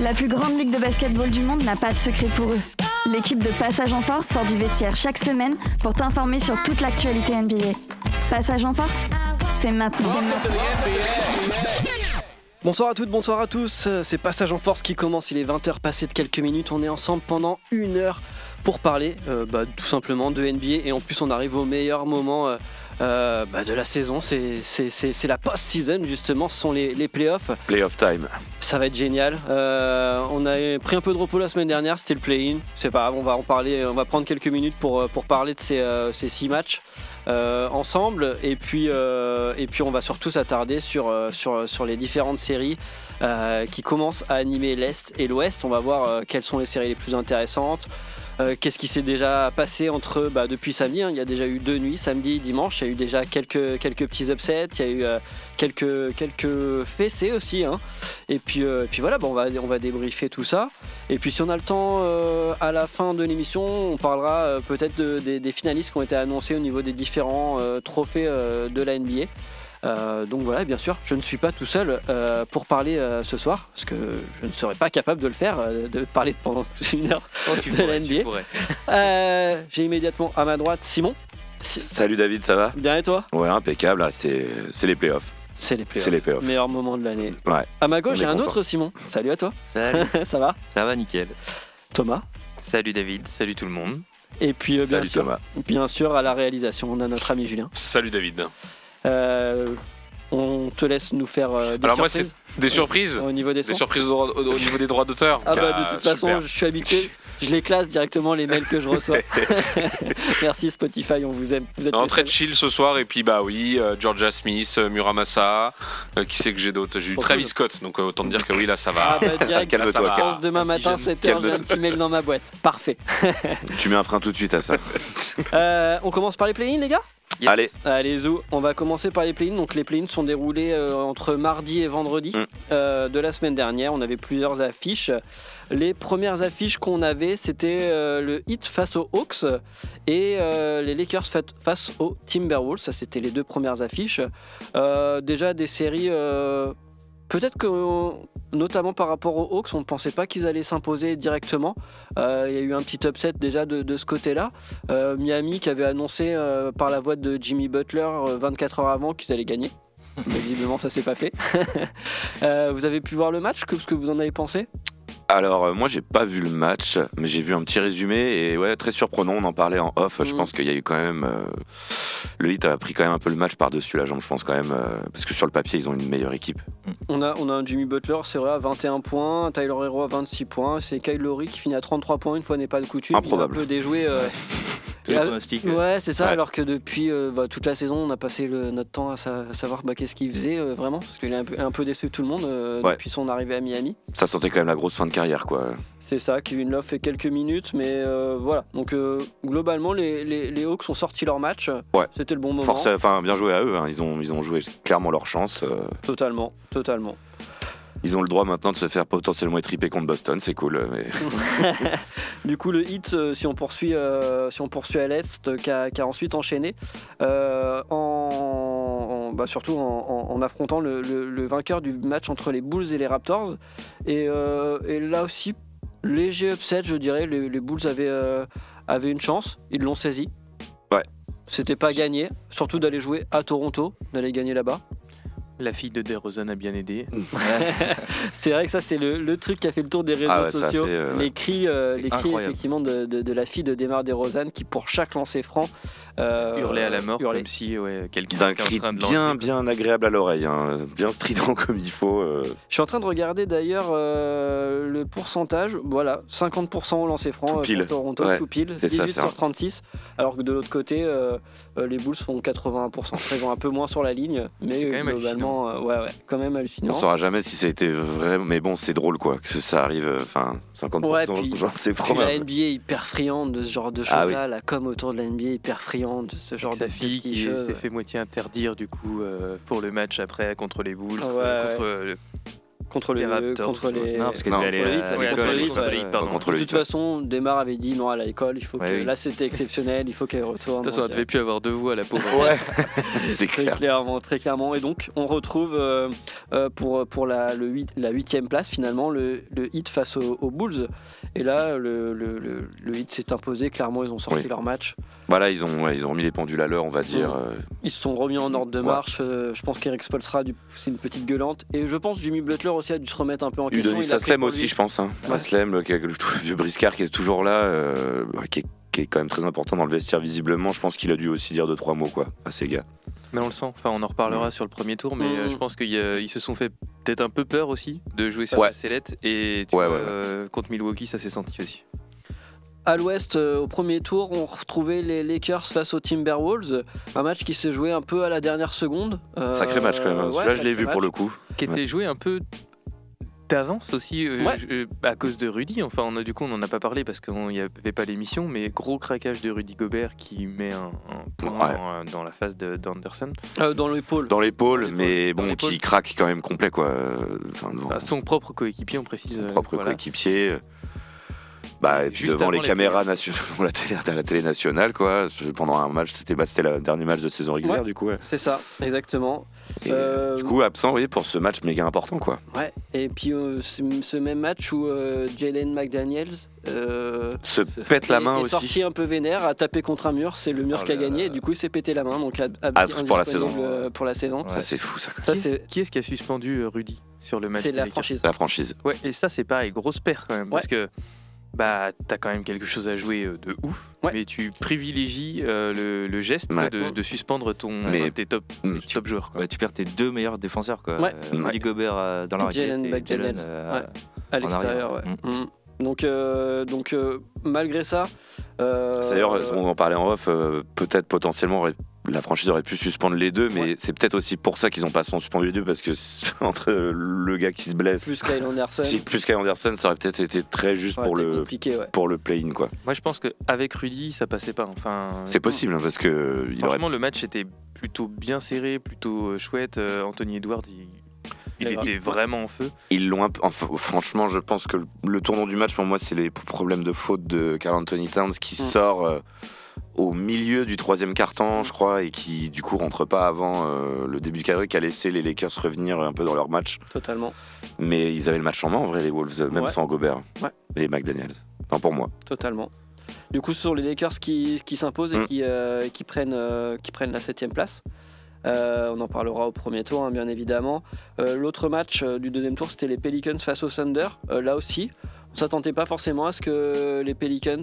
La plus grande ligue de basketball du monde n'a pas de secret pour eux. L'équipe de Passage en Force sort du vestiaire chaque semaine pour t'informer sur toute l'actualité NBA. Passage en Force, c'est maintenant. Bonsoir à toutes, bonsoir à tous. C'est Passage en Force qui commence. Il est 20h passé de quelques minutes. On est ensemble pendant une heure pour parler euh, bah, tout simplement de NBA. Et en plus, on arrive au meilleur moment euh, euh, bah, de la saison. C'est la post-season, justement. Ce sont les, les playoffs. Playoff time. Ça va être génial. Euh, on a pris un peu de repos la semaine dernière. C'était le play-in. C'est pas grave, on va en parler. On va prendre quelques minutes pour, pour parler de ces, euh, ces six matchs. Euh, ensemble et puis, euh, et puis on va surtout s'attarder sur, euh, sur, sur les différentes séries euh, qui commencent à animer l'Est et l'Ouest. On va voir euh, quelles sont les séries les plus intéressantes. Euh, Qu'est-ce qui s'est déjà passé entre bah, depuis samedi hein? Il y a déjà eu deux nuits, samedi dimanche. Il y a eu déjà quelques, quelques petits upsets. Il y a eu euh, quelques, quelques fessées aussi. hein. Et puis, euh, puis voilà, bon, on, va, on débriefer tout ça. Et puis si on a le temps à la fin de l'émission, on parlera peut-être de- des, finalistes qui ont été annoncés au niveau des différents trophées de la NBA. Euh, donc voilà, bien sûr, je ne suis pas tout seul euh, pour parler euh, ce soir, parce que je ne serais pas capable de le faire, euh, de parler pendant une heure de la NBA. Euh, J'ai immédiatement à ma droite Simon. Si- Salut David, ça va? Bien et toi? Ouais, impeccable. C'est c'est les playoffs. C'est les playoffs. C'est les playoffs. Meilleur moment de l'année. Ouais. À ma gauche, j'ai un autre Simon. Salut à toi. Salut, Ça va? Ça va nickel. Thomas. Salut David, salut tout le monde. Et puis euh, bien Salut sûr, Thomas. bien sûr à la réalisation, on a notre ami Julien. Salut David. Euh, on te laisse nous faire euh, des Alors moi surprises c'est des surprises, au niveau des des sons. surprises au, droit- au- au niveau des droits d'auteur. Ah bah de Ah, toute façon, je suis habitué. Je les classe directement les mails que je reçois. Merci Spotify, on vous aime. Vous êtes Non, très chill ce soir et puis bah oui, euh, Georgia Smith, euh, Muramasa, euh, qui c'est que j'ai d'autres J'ai eu Travis. Scott, donc euh, autant te dire que oui là ça Ah va. bah direct, Calme-toi, je pense calme. demain matin jeune. 7h, j'ai un petit mail dans ma boîte. Parfait. Tu mets un frein tout de suite à ça. Euh, on commence par les play-ins les gars? Yes. Allez, Allez zou, on va commencer par les play-ins. Donc les play-ins sont déroulés euh, entre mardi et vendredi Mm. euh, de la semaine dernière. On avait plusieurs affiches. Les premières affiches qu'on avait, c'était euh, le Heat face aux Hawks et les Lakers fa- face aux Timberwolves. Ça, c'était les deux premières affiches. Déjà des séries. Peut-être que, notamment par rapport aux Hawks, on ne pensait pas qu'ils allaient s'imposer directement. Euh, Il y a eu un petit upset déjà de, de ce côté-là. Euh, Miami qui avait annoncé euh, par la voix de Jimmy Butler euh, 24 heures avant qu'ils allaient gagner. Mais visiblement, ça s'est pas fait. Vous avez pu voir le match que, Ce que vous en avez pensé? Alors euh, moi j'ai pas vu le match, mais j'ai vu un petit résumé et ouais très surprenant. On en parlait en off. Je Mm. pense qu'il y a eu quand même euh, le Heat a pris quand même un peu le match par dessus la jambe. Je pense quand même euh, parce que sur le papier ils ont une meilleure équipe. on a, on a un Jimmy Butler, c'est vrai, à 21 points. Tyler Hero à 26 points. C'est Kyle Lowry qui finit à 33 points. Une fois n'est pas de coutume. Improbable. Il a un peu déjoué. Ouais, c'est ça. Ouais. Alors que depuis euh, bah, toute la saison, on a passé le- notre temps à, sa- à savoir bah, qu'est-ce qu'il faisait euh, vraiment. Parce qu'il a un peu, un peu déçu tout le monde euh, Ouais. depuis son arrivée à Miami. Ça sentait quand même la grosse fin de carrière quoi. C'est ça, Kevin Love fait quelques minutes, mais voilà. Donc globalement, les, les, les Hawks ont sorti leur match. Ouais. C'était le bon moment. Force, enfin bien joué à eux. hein. Ils ont ils ont joué clairement leur chance. Totalement, totalement. Ils ont le droit maintenant de se faire potentiellement étriper contre Boston. C'est cool. euh, Mais... Du coup, le hit, euh, si on poursuit, euh, si on poursuit à l'est, qui a, ensuite enchaîné, euh, en, en- bah, surtout en, en- en affrontant le, le- le vainqueur du match entre les Bulls et les Raptors. Et, euh, et là aussi, léger upset, je dirais. Les, les Bulls avaient, avaient une chance, ils l'ont saisi. Ouais. C'était pas gagné, surtout d'aller jouer à Toronto, d'aller gagner là-bas. La fille de DeRozan a bien aidé. C'est vrai que ça, c'est le, le truc qui a fait le tour des réseaux Ah ouais, sociaux. fait, euh, les cris, euh, les cris effectivement de, de- de la fille de Demar DeRozan qui, pour chaque lancer franc, euh, Hurler à la mort hurlait. comme si ouais, quelqu'un D'un était en cri train de bien lancer. bien agréable à l'oreille, hein. bien strident comme il faut. euh. Je suis en train de regarder d'ailleurs euh, le pourcentage. Voilà, 50% au lancer franc Tout pile. Toronto, Ouais, tout pile, c'est 18 ça, c'est sur un- 36. Alors que de l'autre côté, euh, les Bulls font 81%. Ils vont un peu moins sur la ligne, mais quand même globalement, euh, ouais, ouais, quand même hallucinant. On saura jamais si ça a été vrai, mais bon, c'est drôle quoi, que ça arrive, euh, enfin, 50%, Ouais, puis- genre, c'est Puis la. NBA est hyper friande de ce genre de Ah choses-là, la com autour de la NBA est hyper friande de ce genre Avec de sa fille qui s'est fait moitié interdire du coup euh, pour le match après contre les Bulls, Ouais, euh, ouais. contre, euh, contre, Les le, Raptors, contre les. Non, parce que Non, elle contre l'école, contre. Contre de toute façon, Demar avait dit non à l'école, il faut que Ouais, oui. là c'était exceptionnel, il faut qu'elle retourne. De toute façon, elle devait plus avoir deux voix, la pauvre. Ouais, c'est Très clair. clairement, très clairement. Et donc, on retrouve euh, euh, pour, pour la, le huit- la huitième place, finalement, le, le hit face aux, aux Bulls. Et là, le, le, le, le hit s'est imposé. Clairement, ils ont sorti Oui. leur match. Voilà, ils ont, ouais, ils ont remis les pendules à l'heure, on va dire. Euh, Ils se sont remis en ordre de Ouais. marche. Euh, je pense qu'Eric Spolstra a dû pousser une petite gueulante. Et je pense que Jimmy Butler aussi a dû se remettre un peu en question. Udonis Aslem aussi, je pense. Hein. Ouais. Aslem, le, vieux briscard qui est toujours là, euh, qui, est, qui est quand même très important dans le vestiaire visiblement. Je pense qu'il a dû aussi dire deux trois mots quoi à ces gars. Mais on le sent. Enfin, on en reparlera Ouais. sur le premier tour, mais je pense qu'ils se sont fait peut-être un peu peur aussi de jouer sur Ouais. la sellette. Et tu Ouais, vois, ouais, ouais. euh, contre Milwaukee, ça s'est senti aussi. À l'ouest, euh, au premier tour, on retrouvait les Lakers face aux Timberwolves. Un match qui s'est joué un peu à la dernière seconde. Euh, Sacré match quand même. hein. ouais, Celui-là, je l'ai vu pour le coup. Qui était joué un peu d'avance aussi, euh, Ouais. je- à cause de Rudy. Enfin, on a, du coup, on n'en a pas parlé parce qu'il n'y avait pas l'émission, mais gros craquage de Rudy Gobert qui met un, un point Ouais. dans, dans la face de- d'Anderson. Euh, dans l'épaule. Dans l'épaule, mais bon, qui craque quand même complet quoi. Enfin, Enfin, son propre coéquipier, on précise. son propre voilà. coéquipier. Bah, et puis Juste devant les les caméras nationales, devant la télé, à la télé nationale, quoi. Pendant un match, c'était bah, c'était le dernier match de saison régulière, Ouais. du coup. ouais. C'est ça, exactement. Et, Euh, Du coup, absent, oui, pour ce match méga important, quoi. Ouais. Et puis euh, ce même match où euh, Jalen McDaniels euh, Se pète la est- main est aussi. sorti un peu vénère, a tapé contre un mur. C'est le mur Oh qui a gagné. là. Et du coup, il s'est pété la main. Donc, a, a- Ah, pour la saison. euh, Pour la saison. Ouais. Ça, c'est fou, ça. Ça, Qui c'est est-ce qui, qui a suspendu euh, Rudy sur le match c'est la franchise. C'est la franchise. Ouais, et ça, c'est pareil, grosse paire quand même. Parce que bah, t'as quand même quelque chose à jouer euh, de ouf, Ouais. mais tu privilégies euh, le, le geste quoi, de, de suspendre ton, Mais- de tes top, Mm. top joueurs. Quoi. Ouais, tu perds tes deux meilleurs défenseurs quoi. Ouais. Euh, Gobert euh, dans la raquette Jalen et. Jalen euh, Ouais. À en l'extérieur, ouais. arrière. Mm. Donc, euh, donc euh, malgré ça. euh, D'ailleurs, on en parlait en off, euh, peut-être potentiellement la franchise aurait pu suspendre les deux, mais Ouais. c'est peut-être aussi pour ça qu'ils n'ont pas suspendu les deux, parce que entre le gars qui se blesse, plus Kyle Anderson. si, plus Kyle Anderson, ça aurait peut-être été très juste pour le, ouais. pour le play-in, quoi. Moi, je pense qu'avec Rudy, ça passait pas. Enfin, C'est possible, hein, parce que il aurait Franchement, le match était plutôt bien serré, plutôt euh, chouette. Euh, Anthony Edwards, il, était vraiment en feu. Ils l'ont enfin, franchement, je pense que le, le tournant du match pour moi, c'est les problèmes de faute de Carl Anthony Towns qui Mm. sort euh, au milieu du troisième quart-temps, je crois, et qui du coup rentre pas avant euh, le début du carré, qui a laissé les Lakers revenir un peu dans leur match. Totalement. Mais ils avaient le match en main en vrai, les Wolves, même Ouais. sans Gobert Ouais. et McDaniels. Enfin, pour moi. Totalement. Du coup, ce sont les Lakers qui, qui s'imposent et Mm. qui, euh, qui, prennent, euh, qui prennent la septième place. Euh, on en parlera au premier tour, hein, bien évidemment. Euh, L'autre match euh, du deuxième tour, c'était les Pelicans face au Thunder. Là aussi, on s'attendait pas forcément à ce que les Pelicans.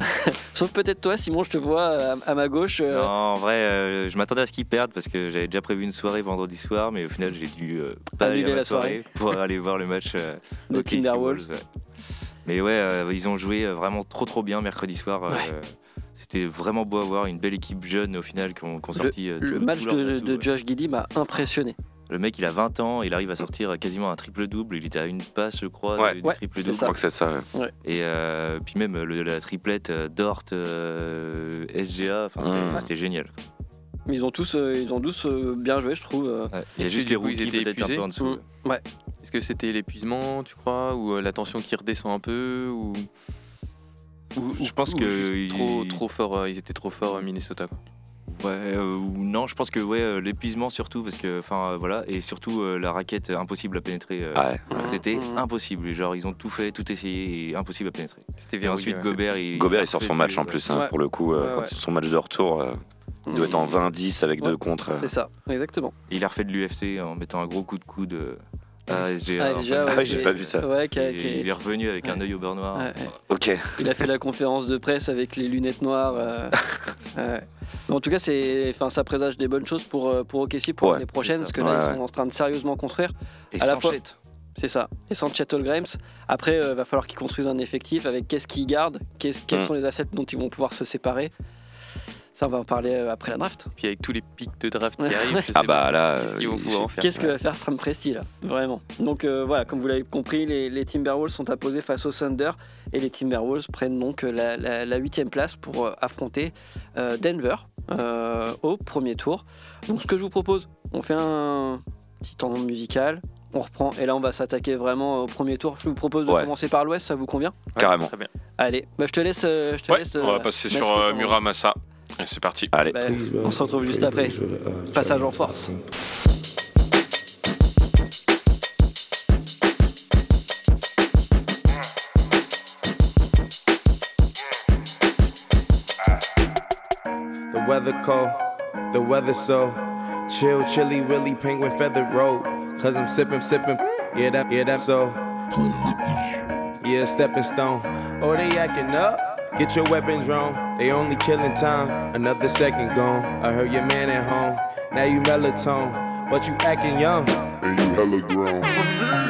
Euh, Sauf peut-être toi, Simon, je te vois à, à ma gauche. euh, Non, en vrai, euh, je m'attendais à ce qu'ils perdent parce que j'avais déjà prévu une soirée vendredi soir, mais au final, j'ai dû euh, pas aller à la soirée. pour aller voir le match euh, OKC Timberwolves. Wolves, ouais. Mais ouais, euh, ils ont joué euh, vraiment trop trop bien mercredi soir. euh, Ouais. C'était vraiment beau à voir, une belle équipe jeune au final qui ont, sorti. euh, le tout- match de, de. Josh Giddy m'a impressionné. Le mec, il a 20 ans, il arrive à sortir quasiment un triple-double. Il était à une passe, je crois, Ouais. du Ouais, triple-double. Je crois que c'est ça. ouais. Et euh, puis même le- la triplette euh, Dort, euh, SGA, c'était génial. Mais ils ont tous, euh, ils ont tous euh, bien joué, je trouve. Ouais. Il y a juste les rookies étaient peut-être un peu en dessous. Ouais. Est-ce que c'était l'épuisement, tu crois, ou euh, la tension qui redescend un peu, ou, ou- Je pense ou que juste ils- trop, trop fort, euh, ils étaient trop forts à Minnesota. quoi. Ouais, euh, ou non, je pense que ouais, euh, l'épuisement surtout, parce que, enfin, euh, voilà, et surtout euh, la raquette impossible à pénétrer. euh, Ouais. C'était Mhm. impossible, genre ils ont tout fait, tout essayé, et impossible à pénétrer. C'était Et verrouillé, ensuite ouais. Gobert, il, Gobert, il sort son match en plus, hein, pour le coup. euh, Ouais, quand son match de retour, euh, il doit être en 20-10 avec Ouais. deux contre. C'est ça, exactement. Il a refait de l'UFC en mettant un gros coup de coude euh. Ah, déjà, fait. ouais, Ah, j'ai pas vu ça. Ouais, qui a- Et qui a- il est revenu avec un œil au beurre noir. ouais, ouais. Ok. Il a fait la conférence de presse avec les lunettes noires. euh, ouais. Mais en tout cas, c'est, enfin, ça présage des bonnes choses pour, euh, pour OKC pour Ouais, l'année prochaine, c'est parce ça. que là, Ouais, ils sont en train de sérieusement construire. Et à la sans fois- Chet. C'est ça. Et sans Chet Grimes. Après, il va falloir qu'ils construisent un effectif avec qu'est-ce qu'ils gardent, qu'est-ce- quels Mm. sont les assets dont ils vont pouvoir se séparer. Ça, on va en parler euh, après la draft. Puis avec tous les pics de draft qui arrivent, je sais Ah pas bah là, qu'est-ce euh, qu'ils vont il- pouvoir en faire. Qu'est-ce que va faire Sam Presti là Vraiment? Donc euh, voilà, comme vous l'avez compris, les, les Timberwolves sont apposés face aux Thunder et les Timberwolves prennent donc euh, la- la la huitième place pour euh, affronter euh, Denver euh, au premier tour. Donc ce que je vous propose, on fait un petit temps musical on reprend. Et là, on va s'attaquer vraiment au premier tour. Je vous propose de Ouais. commencer par l'Ouest, ça vous convient? Carrément. Très bien. Allez, bah, je te laisse. euh, je te Ouais, laisse on va euh, passer sur euh, Muramasa. Et c'est parti. Allez. Bah, on se retrouve juste après. Passage en force. The weather cold, the weather so chill, chilly, willy, penguin feather road. Cause I'm sipping, sipping, yeah, that, yeah, that so. Yeah, stepping stone. Oh, they acting up. Get your weapons wrong. They only killing time. Another second gone. I heard your man at home. Now you melatonin, but you acting young. and you hella grown.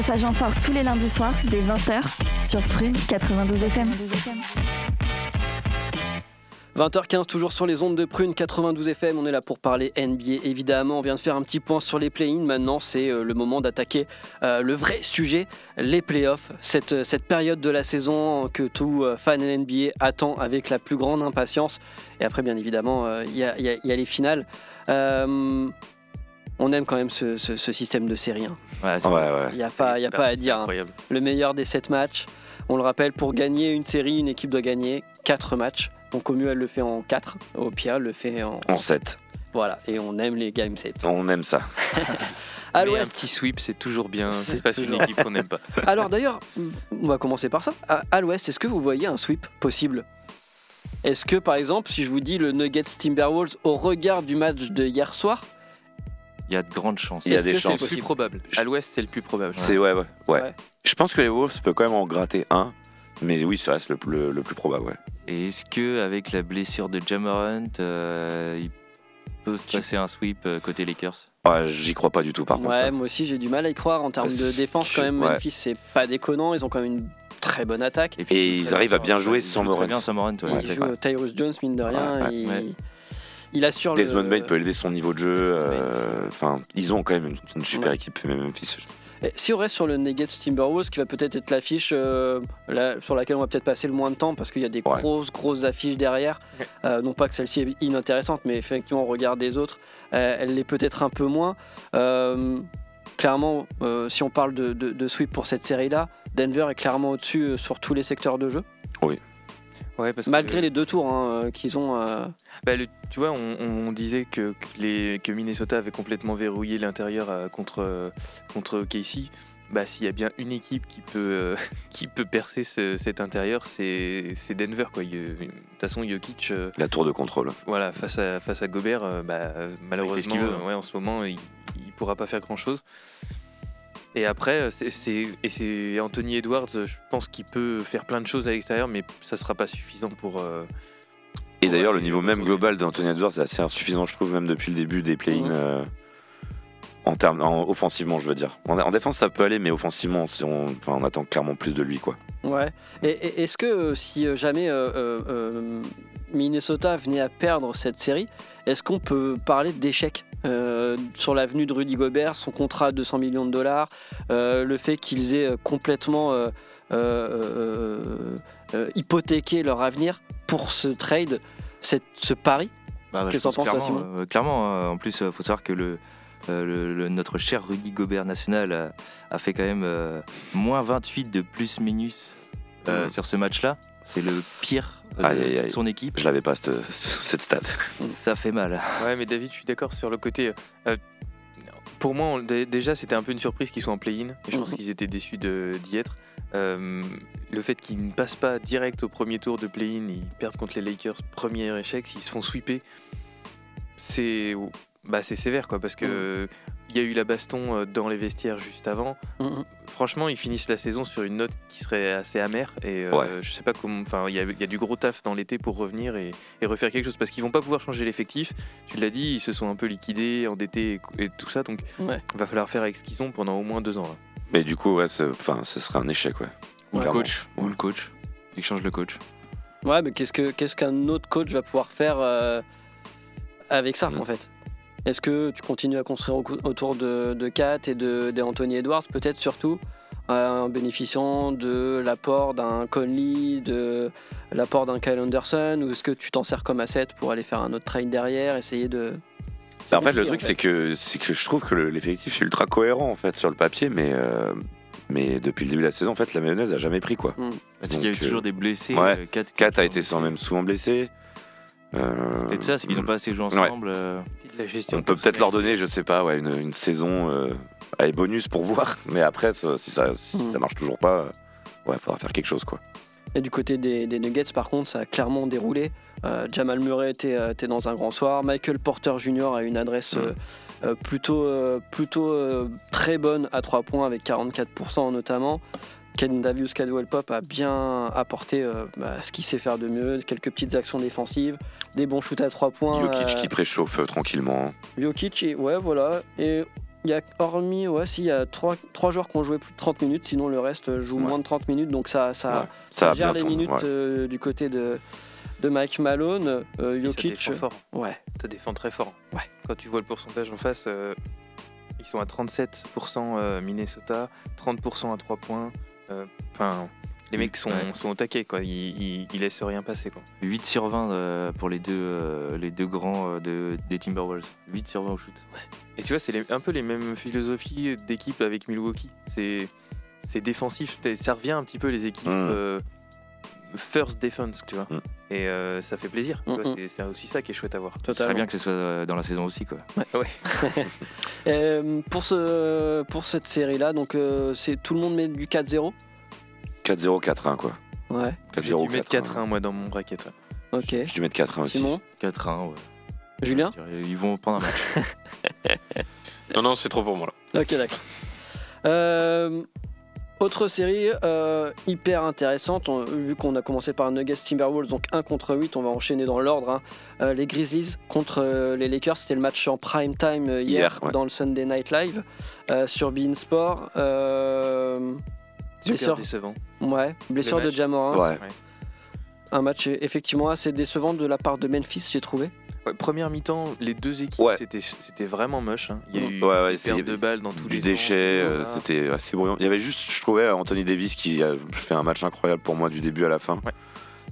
Passage en Force tous les lundis soirs dès 20h sur Prune 92 FM. 20h15, toujours sur les ondes de Prune 92 FM. On est là pour parler NBA, évidemment. On vient de faire un petit point sur les play-in. Maintenant, c'est euh, le moment d'attaquer euh, le vrai sujet, les playoffs. Cette, euh, cette période de la saison que tout fan NBA attend avec la plus grande impatience. Et après, bien évidemment, il y, a, les finales. On aime quand même ce, ce- ce système de série. hein. Ouais, c'est Ouais, vrai. ouais. Il n'y a pas, il y a C'est pas à dire. hein. Le meilleur des 7 matchs. On le rappelle, pour gagner une série, une équipe doit gagner 4 matchs. Donc au mieux, elle le fait en 4. Au pire, elle le fait en... En 7. Voilà, et on aime les game sets. On aime ça. À Mais un petit sweep, c'est toujours bien. C'est pas une équipe qu'on n'aime pas. Alors d'ailleurs, on va commencer par ça. À, à l'ouest, est-ce que vous voyez un sweep possible? Est-ce que par exemple, si je vous dis le Nuggets Timberwolves au regard du match de hier soir, Il y a de grandes chances. Il y a Est-ce des que c'est chances. C'est le plus probable? À l'ouest, c'est le plus probable. C'est ouais, ouais, ouais. Ouais. Je pense que les Wolves peuvent quand même en gratter un. Mais oui, ça reste le, le- le plus probable, ouais. Et est-ce que avec la blessure de Jamorant, euh, il peut se passer un sweep euh, côté Lakers? Ah, J'y crois pas du tout, par contre. ouais, ça. moi aussi j'ai du mal à y croire en termes de défense quand même. ouais. Memphis c'est pas déconnant, ils ont quand même une très bonne attaque. Et ils arrivent à bien jouer sans Morant. Bien sans Morant, ouais. il Ouais, joue ouais. euh, Tyrus Jones mine de rien. Ouais, ouais, il... assure Desmond le. Bain peut élever son niveau de jeu. Euh, Enfin, ils ont quand même une, une super Ouais. équipe, même. Et Si on reste sur le Nuggets Timberwolves, qui va peut-être être l'affiche euh, la- sur laquelle on va peut-être passer le moins de temps parce qu'il y a des Ouais. grosses, grosses affiches derrière. Euh, non pas que celle-ci est inintéressante, mais effectivement, on regarde des autres, euh, elle l'est peut-être un peu moins. Euh, clairement, euh, si on parle de, de- de sweep pour cette série-là, Denver est clairement au-dessus euh, sur tous les secteurs de jeu, Ouais, parce que- malgré les deux tours hein, euh, qu'ils ont. euh, Bah, le- tu vois, on, on disait que, que les, que Minnesota avait complètement verrouillé l'intérieur euh, contre, contre KC. Bah, s'il y a bien une équipe qui peut, euh, qui peut percer ce- cet intérieur, c'est c'est Denver. Quoi. De toute façon, Jokic, euh, La tour de contrôle. voilà, face, à, face à Gobert, euh, bah, malheureusement, qu'il veut, euh, ouais, en ce moment, il ne pourra pas faire grand-chose. Et après, euh, c'est- c'est et c'est Anthony Edwards, euh, je pense qu'il peut faire plein de choses à l'extérieur, mais ça sera pas suffisant pour. euh, Et d'ailleurs, le niveau même global d'Anthony Edwards est assez insuffisant, je trouve, même depuis le début des play-ins. Euh, en termes, en- offensivement, je veux dire. En, en défense, ça peut aller, mais offensivement, si on, enfin, on attend clairement plus de lui, quoi. Ouais. Et, et- est-ce que si jamais euh, euh, euh, Minnesota venait à perdre cette série, est-ce qu'on peut parler d'échec euh, sur l'avenue de Rudy Gobert, son contrat à 200 millions de dollars, euh, le fait qu'ils aient euh, complètement euh, hypothéqué leur avenir pour ce trade, cette- ce pari? Bah, bah, Qu'est-ce que t'en pense penses, toi, clairement, clairement, euh, en plus, il faut savoir que le, euh, le- le- notre cher Rudy Gobert national a, a fait quand même euh, moins 28 de plus minus euh, Mhm. sur ce match-là. C'est le pire euh, Aïe, de aïe, toute aïe. son équipe. Je l'avais pas, cette, cette stat. Ça fait mal. Ouais, mais David, je suis d'accord sur le côté. euh, pour moi, on- déjà, c'était un peu une surprise qu'ils soient en play-in. Je pense Mhm. qu'ils étaient déçus de- d'y être. Euh, le fait qu'ils ne passent pas direct au premier tour de play-in, ils perdent contre les Lakers, premier échec, s'ils se font sweeper, c'est bah, c'est sévère, quoi. Parce que il y a eu la baston euh, dans les vestiaires juste avant. Mhm. Franchement, ils finissent la saison sur une note qui serait assez amère. Et euh, Ouais. je sais pas comment. Enfin, il y, a- il y a du gros taf dans l'été pour revenir et, et refaire quelque chose parce qu'ils vont pas pouvoir changer l'effectif. Tu l'as dit, ils se sont un peu liquidés, endettés et, et tout ça. Donc, Ouais. il va falloir faire avec ce qu'ils ont pendant au moins deux ans. là. Mais du coup, ouais, enfin, ce serait un échec, ouais. Ou le coach. Ou le coach. Il change le coach. Ouais, mais qu'est-ce que qu'est-ce qu'un autre coach va pouvoir faire euh, avec ça Mm. en fait Est-ce que tu continues à construire au- autour de, de Kat et de, de Anthony Edwards, peut-être surtout euh, en bénéficiant de l'apport d'un Conley, de l'apport d'un Kyle Anderson, ou est-ce que tu t'en sers comme asset pour aller faire un autre trade derrière, essayer de. Bah, en fait, le truc, c'est que, c'est que je trouve que le- l'effectif est ultra cohérent, en fait, sur le papier, mais, euh, mais depuis le début de la saison, en fait, la mayonnaise a jamais pris, quoi. Parce qu'il y a eu Donc, euh, toujours des blessés. ouais. euh, a été sans même souvent blessé. Euh, C'est peut-être ça, c'est qu'ils n'ont pas assez joué ensemble. euh, la gestion On peut peut-être leur donner, je sais pas, ouais, une, une saison euh, avec bonus pour voir. Mais après, ça- si ça, si Mm. ça marche toujours pas, euh, ouais, faudra faire quelque chose, quoi. Et du côté des, des Nuggets, par contre, ça a clairement déroulé. Euh, Jamal Murray était, euh, était dans un grand soir. Michael Porter Jr. a une adresse euh, plutôt, euh, plutôt euh, très bonne à 3 points, avec 44% notamment. Ken Davius Caldwell Pop a bien apporté euh, bah, ce qu'il sait faire de mieux, quelques petites actions défensives, des bons shoots à 3 points. Jokic euh, qui préchauffe euh, tranquillement. Jokic, et ouais, voilà. Et il y a hormis, ouais, si, il y a 3, joueurs qui ont joué plus de 30 minutes, sinon le reste joue Ouais. moins de 30 minutes, donc ça, ça, Ouais, ça a gère bien les tourné, minutes ouais. euh, du côté de, de Mike Malone. Euh, Puis ça Jokic, défend fort. ouais. Ça défend très fort. Ouais. Quand tu vois le pourcentage en face, euh, ils sont à 37% euh, Minnesota, 30% à 3 points. Euh, Enfin, les mecs sont, Ouais. sont au taquet, quoi. Ils, ils, ils laissent rien passer, quoi. 8 sur 20 euh, pour les deux, euh, les deux grands euh, de, des Timberwolves. 8 sur 20 au shoot. Et tu vois, c'est un peu les mêmes philosophies d'équipe avec Milwaukee. C'est c'est défensif. Ça revient un petit peu les équipes. Euh, first defense, tu vois. Mm. Et euh, ça fait plaisir. Mm, mm. C'est aussi ça qui est chouette à voir. Ce serait bien que ce soit euh, dans la saison aussi. Quoi. Euh, pour, ce, pour cette série-là, donc euh, c'est tout le monde met du 4-0 4-0, 4-1, quoi. Ouais, J'ai 4-0, dû mettre 4-1 moi dans mon bracket. ouais. ok. J'ai dû mettre 4-1 aussi. Simon 4-1, ouais. Julien Je Ils vont prendre un match. Non, non, c'est trop pour moi là. Ok, d'accord. Euh, autre série euh, hyper intéressante, on- vu qu'on a commencé par Nuggets Timberwolves, donc 1 contre 8, on va enchaîner dans l'ordre. hein. Euh, les Grizzlies contre euh, les Lakers, c'était le match en prime time euh, hier, Hier, ouais. dans le Sunday Night Live euh, sur Bein Sport. Euh, Super blessure, décevant. ouais, blessure Le de. Jamorant. Ouais. Un match effectivement assez décevant de la part de Memphis, j'ai trouvé. Ouais, première mi-temps, les deux équipes, Ouais. c'était c'était vraiment moche. hein. Il y a eu Ouais, ouais, des de balles dans tous du les déchet, sens, euh, c'était assez brouillon. Il y avait juste, je trouvais, Anthony Davis qui a fait un match incroyable pour moi du début à la fin. Ouais.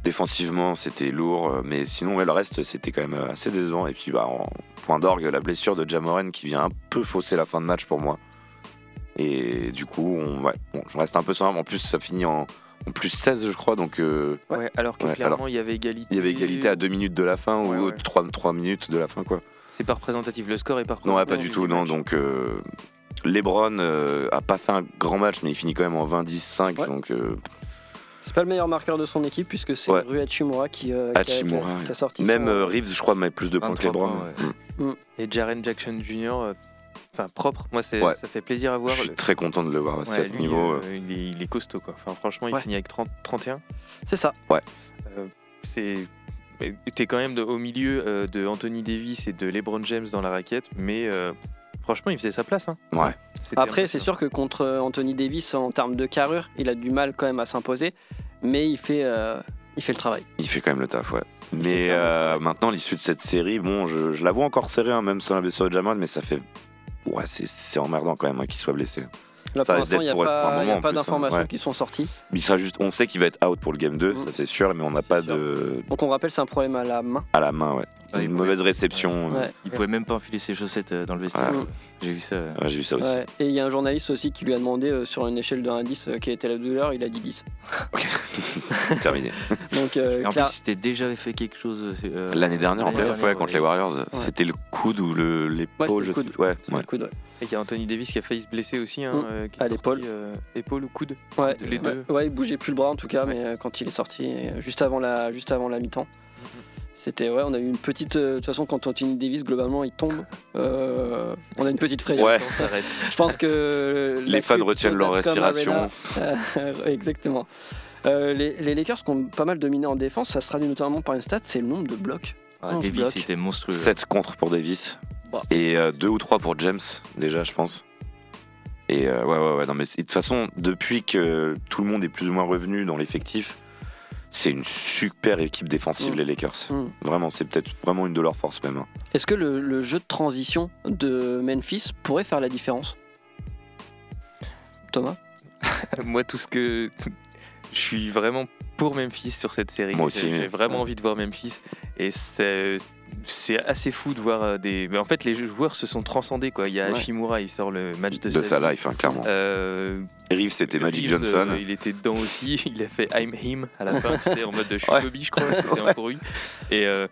Défensivement, c'était lourd, euh, mais sinon, ouais, le reste, c'était quand même euh, assez décevant. Et puis, bah, en point d'orgue, la blessure de Jamoren qui vient un peu fausser la fin de match pour moi. Et du coup, on, ouais, bon, je reste un peu sans En plus, ça finit en plus 16, je crois. Donc, euh, Ouais, alors que Ouais, clairement, alors, il y avait égalité. il y avait égalité à 2 minutes de la fin Ouais, ou ouais. 3, 3 minutes de la fin, quoi. C'est pas représentatif. Le score est pas Non, ouais, pas représentatif du tout, non. match. Donc, euh, Lebron euh, a pas fait un grand match, mais il finit quand même en 20-10-5. Ouais. Donc, euh, C'est pas le meilleur marqueur de son équipe puisque c'est Ouais. Rui Hachimura qui, euh, qui a- Hachimura, qui a, qui a ouais. sorti même son- euh, Reeves, je crois, met plus de points que 23 Lebron. Mm. Et Jaren Jackson Jr., euh, enfin propre. Moi, c'est- Ouais. ça fait plaisir à voir. Je suis Le- très content de le voir parce Ouais, qu'à ce lui, niveau. euh, euh, il, est, il est costaud quoi. Enfin, franchement, il Ouais. finit avec 30, 31. C'est ça. Euh, c'est t'es quand même de- au milieu euh, de Anthony Davis et de LeBron James dans la raquette, mais euh, franchement, il faisait sa place. hein. Ouais. C'était Après, c'est sûr que contre Anthony Davis, en termes de carrure, il a du mal quand même à s'imposer, mais il fait, euh, il fait le travail. Il fait quand même le taf, ouais. Mais euh, maintenant, l'issue de cette série, bon, je, je la vois encore serrée, hein, même sans la blessure de Jamal, mais ça fait. Ouais, c'est- emmerdant quand même hein, qu'il soit blessé. Là, Ça pour l'instant, il n'y a d'être pour être pour un pas, il y moment, a en pas plus, hein. d'informations Ouais. qui sont sorties. Il sera juste, on sait qu'il va être out pour le game 2, Mm. ça c'est sûr, mais on n'a pas sûr. de. Donc on rappelle, c'est un problème à la main. à la main, ouais. Ah, Une pouvait- mauvaise réception. euh, Ouais. Il pouvait même pas enfiler ses chaussettes euh, dans le vestiaire. Ouais. J'ai vu ça. euh. ouais, J'ai vu ça aussi. Ouais. Et il y a un journaliste aussi qui lui a demandé euh, sur une échelle de 1 à 10 euh, quelle était la douleur, il a dit 10. Terminé. Donc euh, en clair- plus, c'était déjà fait quelque chose. euh, L'année dernière, en playoff, ouais, contre les Warriors, Ouais. c'était le coude ou le- l'épaule, Ouais, je sais coude. plus. Ouais, ouais. le coup de- Et il y a Anthony Davis qui a failli se blesser aussi. Hein, Mm. euh, qui À l'épaule. euh, épaule ou coude Ouais, Les ouais, deux. ouais, il bougeait plus le bras en tout cas, mais euh, quand il est sorti, juste avant la, juste avant la mi-temps, c'était ouais, on a eu une petite. euh, De toute façon, quand Anthony Davis globalement il tombe, euh, on a une petite frayeur. Ouais. On s'arrête. Je pense que Les fans retiennent leur respiration. Arena, exactement. Euh, les, les Lakers qui ont pas mal dominé en défense, ça se traduit notamment par une stat, c'est le nombre de blocs. Ah, Davis blocs. était monstrueux. 7 contre pour Davis. Bah. Et 2 ou 3 pour James, déjà, je pense. Et euh, ouais, ouais, ouais. Non, mais de toute façon, depuis que tout le monde est plus ou moins revenu dans l'effectif, c'est une super équipe défensive, Mm. les Lakers. Mm. Vraiment, c'est peut-être vraiment une de leurs forces, même. Est-ce que le, le jeu de transition de Memphis pourrait faire la différence? Thomas? Moi, tout ce que. Je suis vraiment pour Memphis sur cette série. Moi aussi, J'ai j'ai mais- vraiment Ouais. envie de voir Memphis. Et c'est. C'est assez fou de voir euh, des. Mais en fait, les joueurs se sont transcendés. Quoi. Il y a Ouais. Hashimura, il sort le match de, De sa life, hein, clairement. Euh, Reeves, c'était Magic Reeves, Johnson. euh, il était dedans aussi. Il a fait I'm him à la fin, en mode je suis Ouais. Je crois. C'était un. Et euh,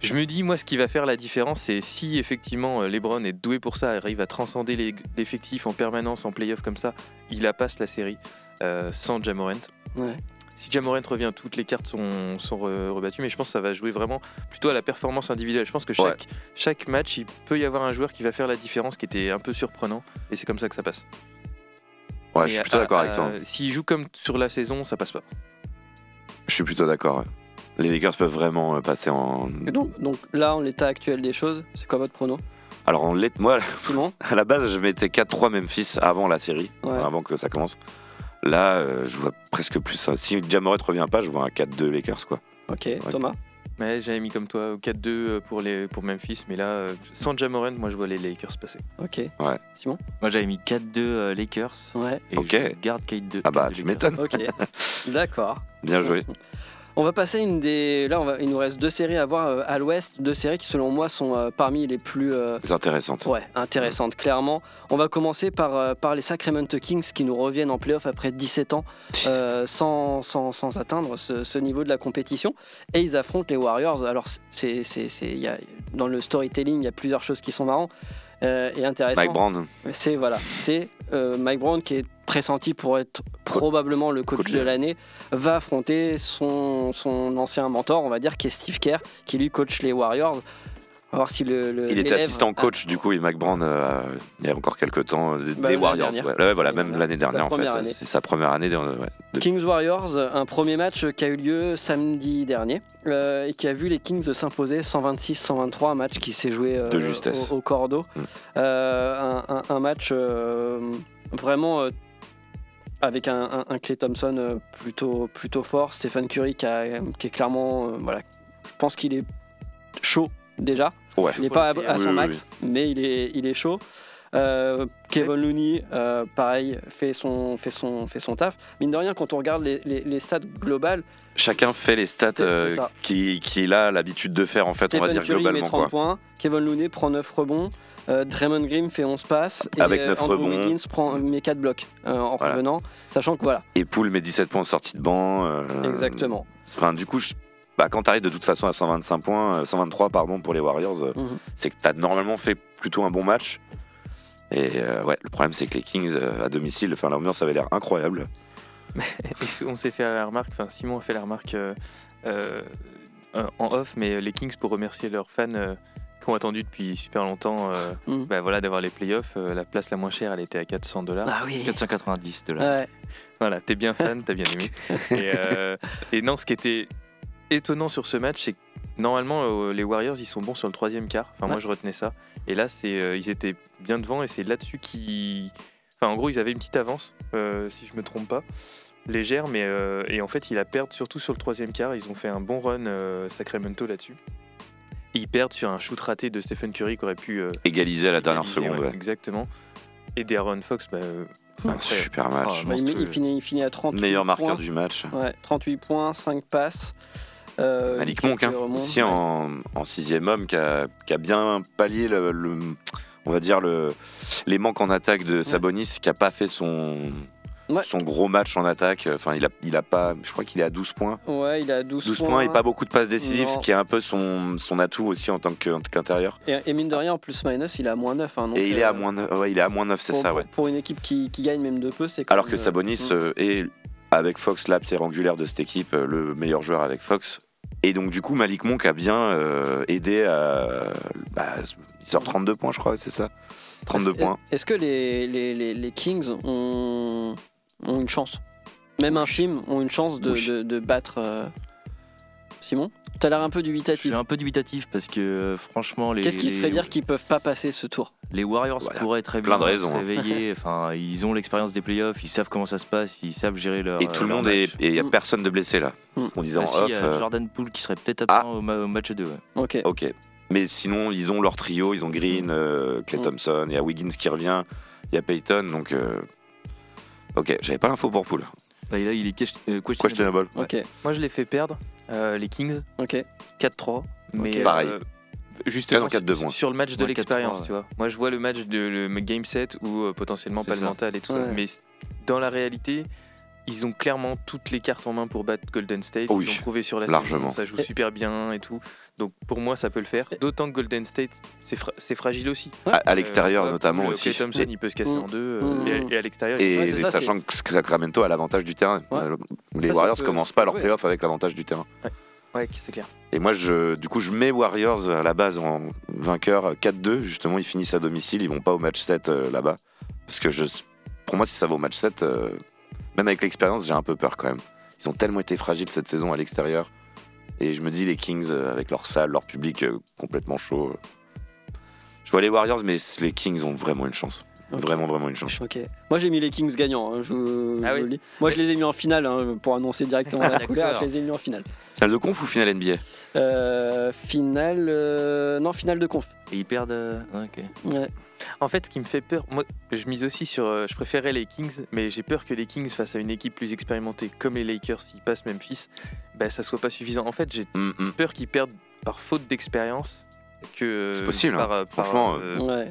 je me dis, moi, ce qui va faire la différence, c'est si effectivement euh, LeBron est doué pour ça, arrive à transcender l'effectif en permanence en playoff comme ça, il la passe la série euh, sans Jamorant. Ouais. Si Jamorant revient, toutes les cartes sont, sont re- rebattues, mais je pense que ça va jouer vraiment plutôt à la performance individuelle. Je pense que chaque, chaque match, il peut y avoir un joueur qui va faire la différence, qui était un peu surprenant, et c'est comme ça que ça passe. Ouais, Et je suis plutôt d'accord avec toi. S'il joue comme sur la saison, ça passe pas. Je suis plutôt d'accord. ouais. Les Lakers peuvent vraiment euh, passer en. Et donc, donc là, en l'état actuel des choses, c'est quoi votre prono? Alors, en moi, à la base, je mettais 4-3 Memphis avant la série, Ouais. avant que ça commence. Là, euh, je vois presque plus. un- Si Jamoret revient pas, je vois un 4-2 Lakers, quoi. Ok, Thomas Ouais, j'avais mis comme toi 4-2 pour, les, pour Memphis, mais là, euh, sans Jamorant, moi je vois les Lakers passer. Ok. Ouais. Simon Moi, j'avais mis 4-2 euh, Lakers. Ouais. Et Ok. je garde 4-2. Ah bah, 4-2 tu m'étonnes. Ok. D'accord. Bien joué. On va passer une des. Là, on va... il nous reste deux séries à voir euh, à l'ouest, deux séries qui, selon moi, sont euh, parmi les plus. euh, C'est intéressant. Ouais, intéressantes, clairement. On va commencer par, par les Sacramento Kings qui nous reviennent en playoff après 17 ans sans, sans, sans atteindre ce, ce niveau de la compétition. Et ils affrontent les Warriors. Alors, c'est, c'est, c'est, il y a, dans le storytelling, il y a plusieurs choses qui sont marrantes euh, et. Mike Brown, C'est voilà, c'est euh, Mike Brown qui est pressenti pour être probablement le coach, de- l'année, va affronter son, son ancien mentor, on va dire, qui est Steve Kerr, qui lui coach les Warriors. Si le, le- il était assistant coach, du coup, et Brown, euh, il y a encore quelques temps, euh, des Bah, des Warriors. dernière. Ouais, Ouais, voilà, même l'année dernière, en fait. C'est sa première année. de- ouais, de- Kings Warriors, un premier match qui a eu lieu samedi dernier euh, et qui a vu les Kings s'imposer 126-123, un match qui s'est joué euh, De justesse. au, au cordeau. Mm. Euh, un, un- un match euh, vraiment euh, avec un, un, un Clay Thompson euh, plutôt, plutôt fort, Stephen Curry qui, a- qui est clairement, euh, voilà, je pense qu'il est chaud déjà. Ouais. Il n'est pas à, son max, mais il est, il est chaud. Euh, Kevin Looney, euh, pareil, fait son, fait, son, fait son taf. Mine de rien, quand on regarde les, les- les stats globales, Chacun fait les stats euh, ça. qui- qu'il a l'habitude de faire, en fait, on va dire Curry met globalement. 30 Quoi. points, Kevin Looney prend 9 rebonds, euh, Draymond Green fait 11 passes, Avec et euh, 9 Andrew rebonds. Wiggins prend, met 4 blocs en Voilà. revenant, sachant que voilà, Et Poole met 17 points en sortie de banc. exactement. Enfin, du coup, je- bah, quand tu arrives de toute façon à 125 points, euh, 123 pardon, pour les Warriors, euh, Mhm. c'est que tu as normalement fait plutôt un bon match. Et euh, ouais, le problème, c'est que les Kings euh, à domicile, enfin, l'ambiance avait l'air incroyable. On s'est fait la remarque, enfin Simon a fait la remarque euh, euh, en off, mais les Kings pour remercier leurs fans euh, qui ont attendu depuis super longtemps euh, Mm. bah, voilà, d'avoir les playoffs. euh, la place la moins chère, elle était à 400 dollars. Ah oui. 490 de là. Ouais. Voilà, t'es bien fan, t'as bien aimé. et, euh, et non, ce qui était étonnant sur ce match, c'est que normalement euh, les Warriors ils sont bons sur le troisième quart. Enfin, moi je retenais ça. Et là, c'est euh, ils étaient bien devant et c'est là-dessus qu'ils. Enfin, en gros, ils avaient une petite avance, euh, si je me trompe pas, légère, mais euh, et en fait, ils la perdent surtout sur le troisième quart. Ils ont fait un bon run euh, Sacramento là-dessus. Et ils perdent sur un shoot raté de Stephen Curry qui aurait pu euh, Égalisé à la dernière égaliser, seconde. ouais, ouais. Exactement. Et D'Aaron Fox, bah, euh, Un super match. Oh, Bah, il, finit, il finit à 38 Meilleur points. marqueur du match. Ouais, 38 points, 5 passes. Euh, Malik Monk, hein, aussi ouais. en, en sixième homme, qui a, qui a bien pallié le, le- on va dire le, les manques en attaque de Sabonis, qui a pas fait son, Ouais. son gros match en attaque. Enfin, il a, il a pas, je crois qu'il est à 12 points. Ouais, il a 12, 12 points et pas beaucoup de passes décisives, Non. ce qui est un peu son, son atout aussi en tant qu'intérieur. Et, et mine de rien, en plus minus, il est à moins 9. hein, donc, Et il est à euh, moins 9, ouais, il est à moins 9 c'est ça, ouais. pour une équipe qui, qui gagne même de peu, c'est Alors que euh, Sabonis mm. euh, est, avec Fox, la pierre angulaire de cette équipe, le meilleur joueur avec Fox. Et donc, du coup, Malik Monk a bien euh, aidé à. Bah, il sort 32 points, je crois, c'est ça 32 Est-ce- points. Est-ce que les, les, les, les Kings ont, ont une chance? Même infime, ont une chance de, Oui. de, de battre euh, Simon T'as l'air un peu Je suis dubitatif. un peu dubitatif parce que euh, franchement, les, Qu'est-ce qui te les- fait dire qu'ils peuvent pas passer ce tour? les Warriors Voilà, pourraient très plein bien de raisons, se hein. réveiller. Enfin, ils ont l'expérience des playoffs, ils savent comment ça se passe, ils savent gérer leur. Et tout le monde match. est. Et il n'y a Mm. personne de blessé là. Mm. On disait Ah en si, off. il y a euh, Jordan Poole qui serait peut-être Ah. absent au, ma- au match 2. ouais. Ok. Ok. Mais sinon, ils ont leur trio. Ils ont Green, euh, Clay Mm. Thompson, il y a Wiggins qui revient, il y a Payton. Donc. euh, Ok, j'avais pas l'info pour Poole. Bah, là, il est ques- euh, questionable. Questionable. Ok. Moi, je l'ai fait perdre, euh, les Kings, Ok. 4-3. Mais Ok. Pareil. euh, justement, Ah non, 4-2 points. sur, sur le match de Ouais, 4-3, l'expérience, ouais. tu vois. Moi, je vois le match de le game set ou euh, potentiellement pas le ça. mental et tout Ouais. ça. Mais dans la réalité, ils ont clairement toutes les cartes en main pour battre Golden State. Oui, ils l'ont prouvé sur la largement. saison, ça joue super bien et tout. Donc pour moi, ça peut le faire. D'autant que Golden State, c'est fra- c'est fragile aussi. Ouais. À, à l'extérieur, Euh, notamment Poole, aussi. Clay Thompson, il peut se casser Mm. en deux. euh, Mm. et, et à l'extérieur, Et, Ouais, et ça, sachant que Sacramento a l'avantage du terrain. Ouais. Euh, Les Ça, ça Warriors peut- commencent pas leur playoff avec l'avantage du terrain. ouais, c'est clair. Et moi, je, du coup, je mets Warriors à la base en vainqueur 4-2. Justement, ils finissent à domicile. Ils vont pas au match 7 euh, là-bas. Parce que je, pour moi, si ça va au match 7, euh, même avec l'expérience, j'ai un peu peur quand même. Ils ont tellement été fragiles cette saison à l'extérieur. Et je me dis, les Kings, euh, avec leur salle, leur public euh, complètement chaud. Je vois les Warriors, mais les Kings ont vraiment une chance. Vraiment, vraiment une chance. Ok. Moi j'ai mis les Kings gagnants. hein, je, Ah je oui. le dis. Moi je les ai mis en finale hein, pour annoncer directement la couleur. Je les ai mis en finale. Finale de conf ou finale NBA Euh, finale, euh, non finale de conf. Et ils perdent. euh. Ouais. En fait, ce qui me fait peur, moi, je mise aussi sur. euh, je préférais les Kings, mais j'ai peur que les Kings face à une équipe plus expérimentée comme les Lakers, s'ils passent Memphis, bah, ça soit pas suffisant. En fait, j'ai Hum, hum. peur qu'ils perdent par faute d'expérience que. C'est possible, par, hein. par, Franchement, euh, Ouais.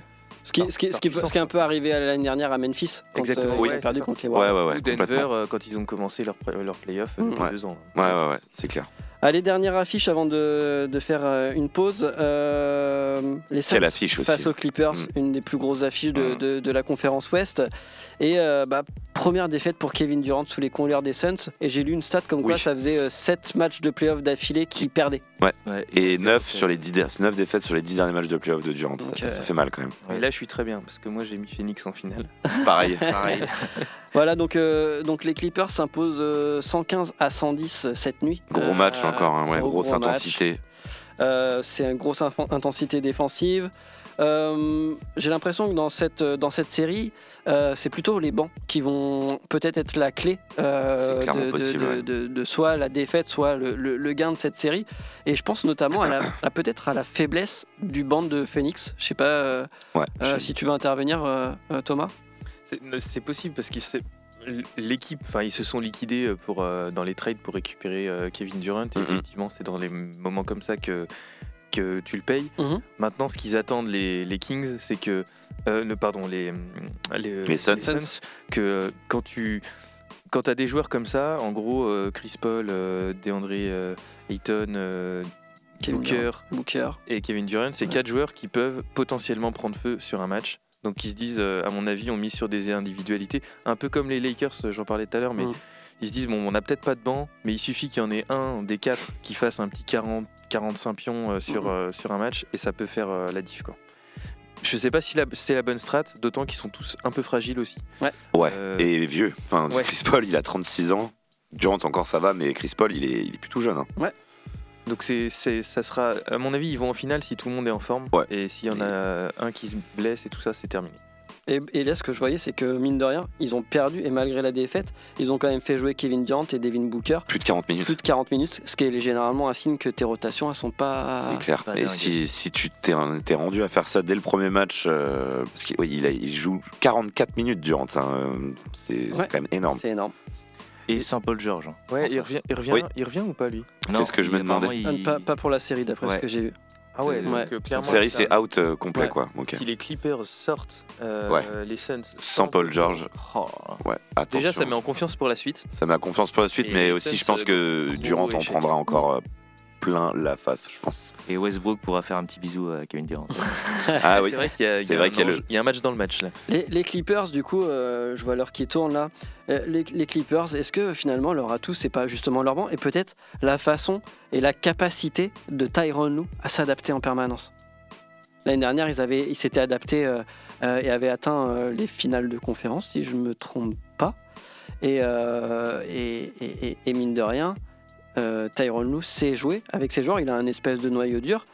Ce qui, ce, qui, ce, qui, ce qui est un peu arrivé à l'année dernière à Memphis quand Exactement, euh, oui, ils ont c'est perdu contre les Ouais, Warriors. ouais, ouais. ou Denver euh, quand ils ont commencé leur, leur playoff euh, Mm. il y a Ouais. deux ans. Ouais, ouais, ouais, c'est clair. Allez, dernière affiche avant de, de faire euh, une pause. Euh, les Suns Quelle affiche aussi. face aux Clippers, Mm. une des plus grosses affiches de, Mm. de- de la conférence Ouest. Et euh, bah, première défaite pour Kevin Durant sous les couleurs des Suns. Et j'ai lu une stat comme quoi ça faisait 7 matchs de playoffs d'affilée qu'il perdait. Ouais, Et c'est- 9 c'est- sur les 10 der- 9 défaites sur les 10 derniers matchs de playoff de Durant. Donc, ça, euh, ça fait mal quand même. Et là, je suis très bien parce que moi, j'ai mis Phoenix en finale. Pareil. Pareil. Voilà, donc, euh, donc les Clippers s'imposent euh, 115 à 110 euh, cette nuit. Gros Euh, match encore, hein, ouais, gros, grosse gros intensité. Euh, c'est une grosse intensité défensive. Euh, J'ai l'impression que dans cette, dans cette série, euh, c'est plutôt les bancs qui vont peut-être être la clé euh, de, de- possible, de- ouais. de- de soit la défaite, soit le, le- le gain de cette série. Et je pense notamment à, peut-être à la faiblesse du banc de Phoenix. Je sais pas euh, Ouais, euh, si tu veux intervenir, euh, euh, Thomas. C'est- possible parce que l'équipe, enfin ils se sont liquidés pour, euh, dans les trades pour récupérer euh, Kevin Durant. Et Mhm. effectivement, c'est dans les moments comme ça que, que tu le payes. Mhm. Maintenant, ce qu'ils attendent les, les Kings, c'est que, euh, pardon, les les, Les Suns. que euh, quand tu quand as des joueurs comme ça, en gros, euh, Chris Paul, euh, DeAndre euh, Ayton, euh, Kevin Booker Booker. et Kevin Durant, c'est Ouais. quatre joueurs qui peuvent potentiellement prendre feu sur un match. Donc ils se disent, euh, à mon avis, on mise sur des individualités, un peu comme les Lakers, j'en parlais tout à l'heure, mais Mm. ils se disent, bon, on n'a peut-être pas de banc, mais il suffit qu'il y en ait un des quatre qui fasse un petit 40, 45 pions euh, sur, Mhm. euh, sur un match, et ça peut faire euh, la diff. Quoi. Je sais pas si c'est la bonne strat, d'autant qu'ils sont tous un peu fragiles aussi. Ouais, Euh, et vieux. Enfin, ouais. Chris Paul, il a 36 ans. Durant encore ça va, mais Chris Paul, il est, il est plutôt jeune. hein. Donc c'est, c'est- ça sera, à mon avis, ils vont en finale si tout le monde est en forme, Ouais. et s'il y en a un qui se blesse et tout ça, c'est terminé. Et, et là, ce que je voyais, c'est que mine de rien, ils ont perdu et malgré la défaite, ils ont quand même fait jouer Kevin Durant et Devin Booker Plus de 40 minutes. plus de 40 minutes, ce qui est généralement un signe que tes rotations, elles sont pas. C'est clair. pas Et si, si tu t'es t'es rendu à faire ça dès le premier match, euh, parce qu'il oui, il, a- il joue 44 minutes Durant, hein, euh, c'est c'est Ouais. quand même énorme. C'est énorme. Et Saint-Paul-Georges. hein. Ouais, En il revient, il revient, Oui. il revient ou pas lui? C'est ce que je me demandais. Ah, il- Pas, pas pour la série, d'après ce que j'ai vu. Ah ouais, Ouais. donc euh, La clairement. série, ça- c'est out euh, complet, Ouais. quoi. Ok. Si les Clippers sortent euh, Ouais. les Suns Sans Paul George, Oh, ouais. Attention. déjà ça met en confiance pour la suite. Ça met confiance pour la suite, Et mais aussi, Suns, je pense que Durant en prendra encore euh, plein la face, je pense. Et Westbrook pourra faire un petit bisou à Kevin Durant. Ah oui. C'est vrai qu'il y a, un le- y a match dans le match là. Les, les Clippers, du coup, euh, je vois l'heure qui tourne là. Euh, Les, les Clippers, est-ce que finalement leur atout, c'est pas justement leur banc et peut-être la façon et la capacité de Tyron Lue à s'adapter en permanence? L'année dernière, ils, avaient, ils s'étaient adaptés euh, euh, et avaient atteint euh, les finales de conférence, si je ne me trompe pas. Et, euh, et, et- et- et mine de rien, euh, Tyron Lue sait jouer avec ses joueurs. Il a un espèce de noyau dur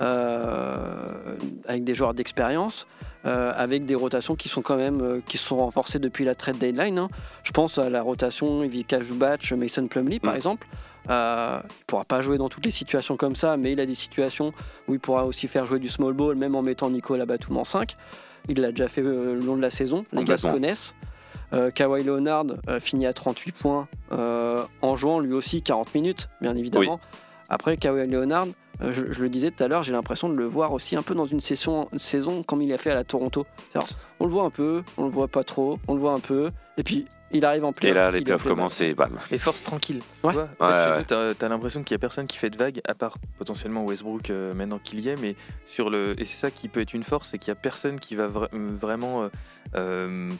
euh, avec des joueurs d'expérience. euh, avec des rotations qui sont quand même qui sont renforcées depuis la trade deadline. hein. Je pense à la rotation Ivica Zubac, Mason Plumlee par Mm. exemple. Il pourra pas jouer dans toutes les situations comme ça, mais il a des situations où il pourra aussi faire jouer du small ball, même en mettant Nicolas Batum en 5. Il l'a déjà fait le long de la saison. Les gars se connaissent. Euh, Kawhi Leonard euh, finit à 38 points euh, en jouant lui aussi 40 minutes, bien évidemment. Après, Kawhi Leonard, euh, je, je le disais tout à l'heure, j'ai l'impression de le voir aussi un peu dans une, session, une saison comme il a fait à la Toronto. On le voit un peu, on le voit pas trop, on le voit un peu, et puis il arrive en Et playoff. là, les playoffs commencent et bam. Et force tranquille. Ouais. Tu vois En fait, ouais. t'as- l'impression qu'il y a personne qui fait de vagues, à part potentiellement Westbrook euh, maintenant qu'il y est, mais sur le et c'est ça qui peut être une force, c'est qu'il y a personne qui va vra- vraiment euh, euh,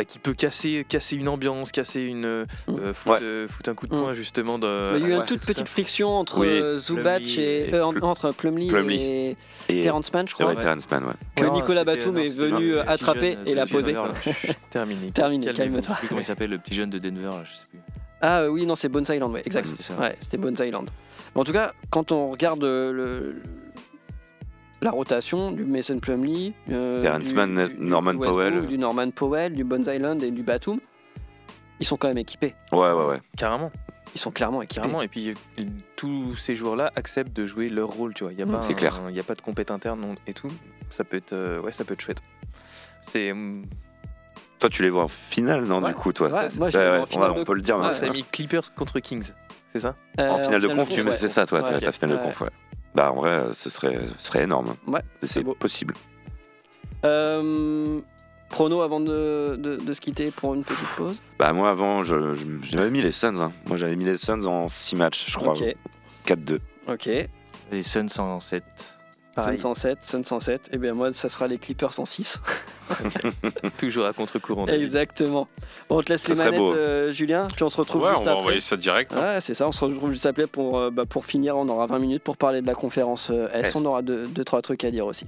bah, qui peut casser casser une ambiance, casser une euh, Mm. foutre, Ouais. euh, foutre un coup de Mm. poing justement de. Mais il y a eu une Ouais, toute ça. petite friction entre Oui. euh, Zubac et, euh, entre Plumlee, Plumlee. et Et Terrence Mann, je crois. Terrence Mann, ouais. Que Non, Nicolas Batum est venu euh, attraper jeune, et l'a posé. Terminé. Terminé, calme-toi. Je sais plus comment il s'appelle, le petit jeune de Denver, là, je sais plus. Ah euh, oui, non, c'est Bones Island, ouais, exact. Ouais, c'était. Ouais, Bones Island. Mais en tout cas, quand on regarde euh, le, la rotation du Mason Plumlee, euh, Terrence du- Mann, du- du Norman Westbrook, Powell. du Norman Powell, du Bones Island et du Batum, ils sont quand même équipés. Ouais, ouais, ouais. Carrément, Ils sont clairement équipés. carrément. Et puis euh, tous ces joueurs-là acceptent de jouer leur rôle, tu vois. Il Mm. clair. Il y a pas de compète interne et tout. Ça peut être euh, ouais, ça peut être chouette. C'est hum, Toi, tu les vois en finale, non, Ouais. du coup, toi Ouais, moi, je Ouais, en on, finale on de- peut le dire Ouais, maintenant. t'as mis Clippers contre Kings, c'est ça? Euh, En finale de conf, tu ouais. mets, c'est ça, toi, ta finale de Ouais. conf, ouais. Bah, en vrai, ce serait, ce serait énorme. Ouais, C'est possible. Euh, prono avant de, de- de se quitter pour une petite pause. Bah, moi, avant, je- je- j'avais mis les Suns. hein. Moi, j'avais mis les Suns en 6 matchs, je crois. Ok, 4-2. ok. Les Suns en 7. Sun Pareil. 107, Sun 107. Et bien moi, ça sera les Clippers 106. Toujours à contre-courant. Exactement. Bon, on te laisse Ça les manettes, euh, Julien. Puis on se retrouve Ouais, juste on va après. envoyer ça direct. hein. Ouais, c'est ça, on se retrouve juste après pour, euh, bah, pour finir. On aura 20 minutes pour parler de la conférence euh, S. S. On aura deux, deux, trois trucs à dire aussi.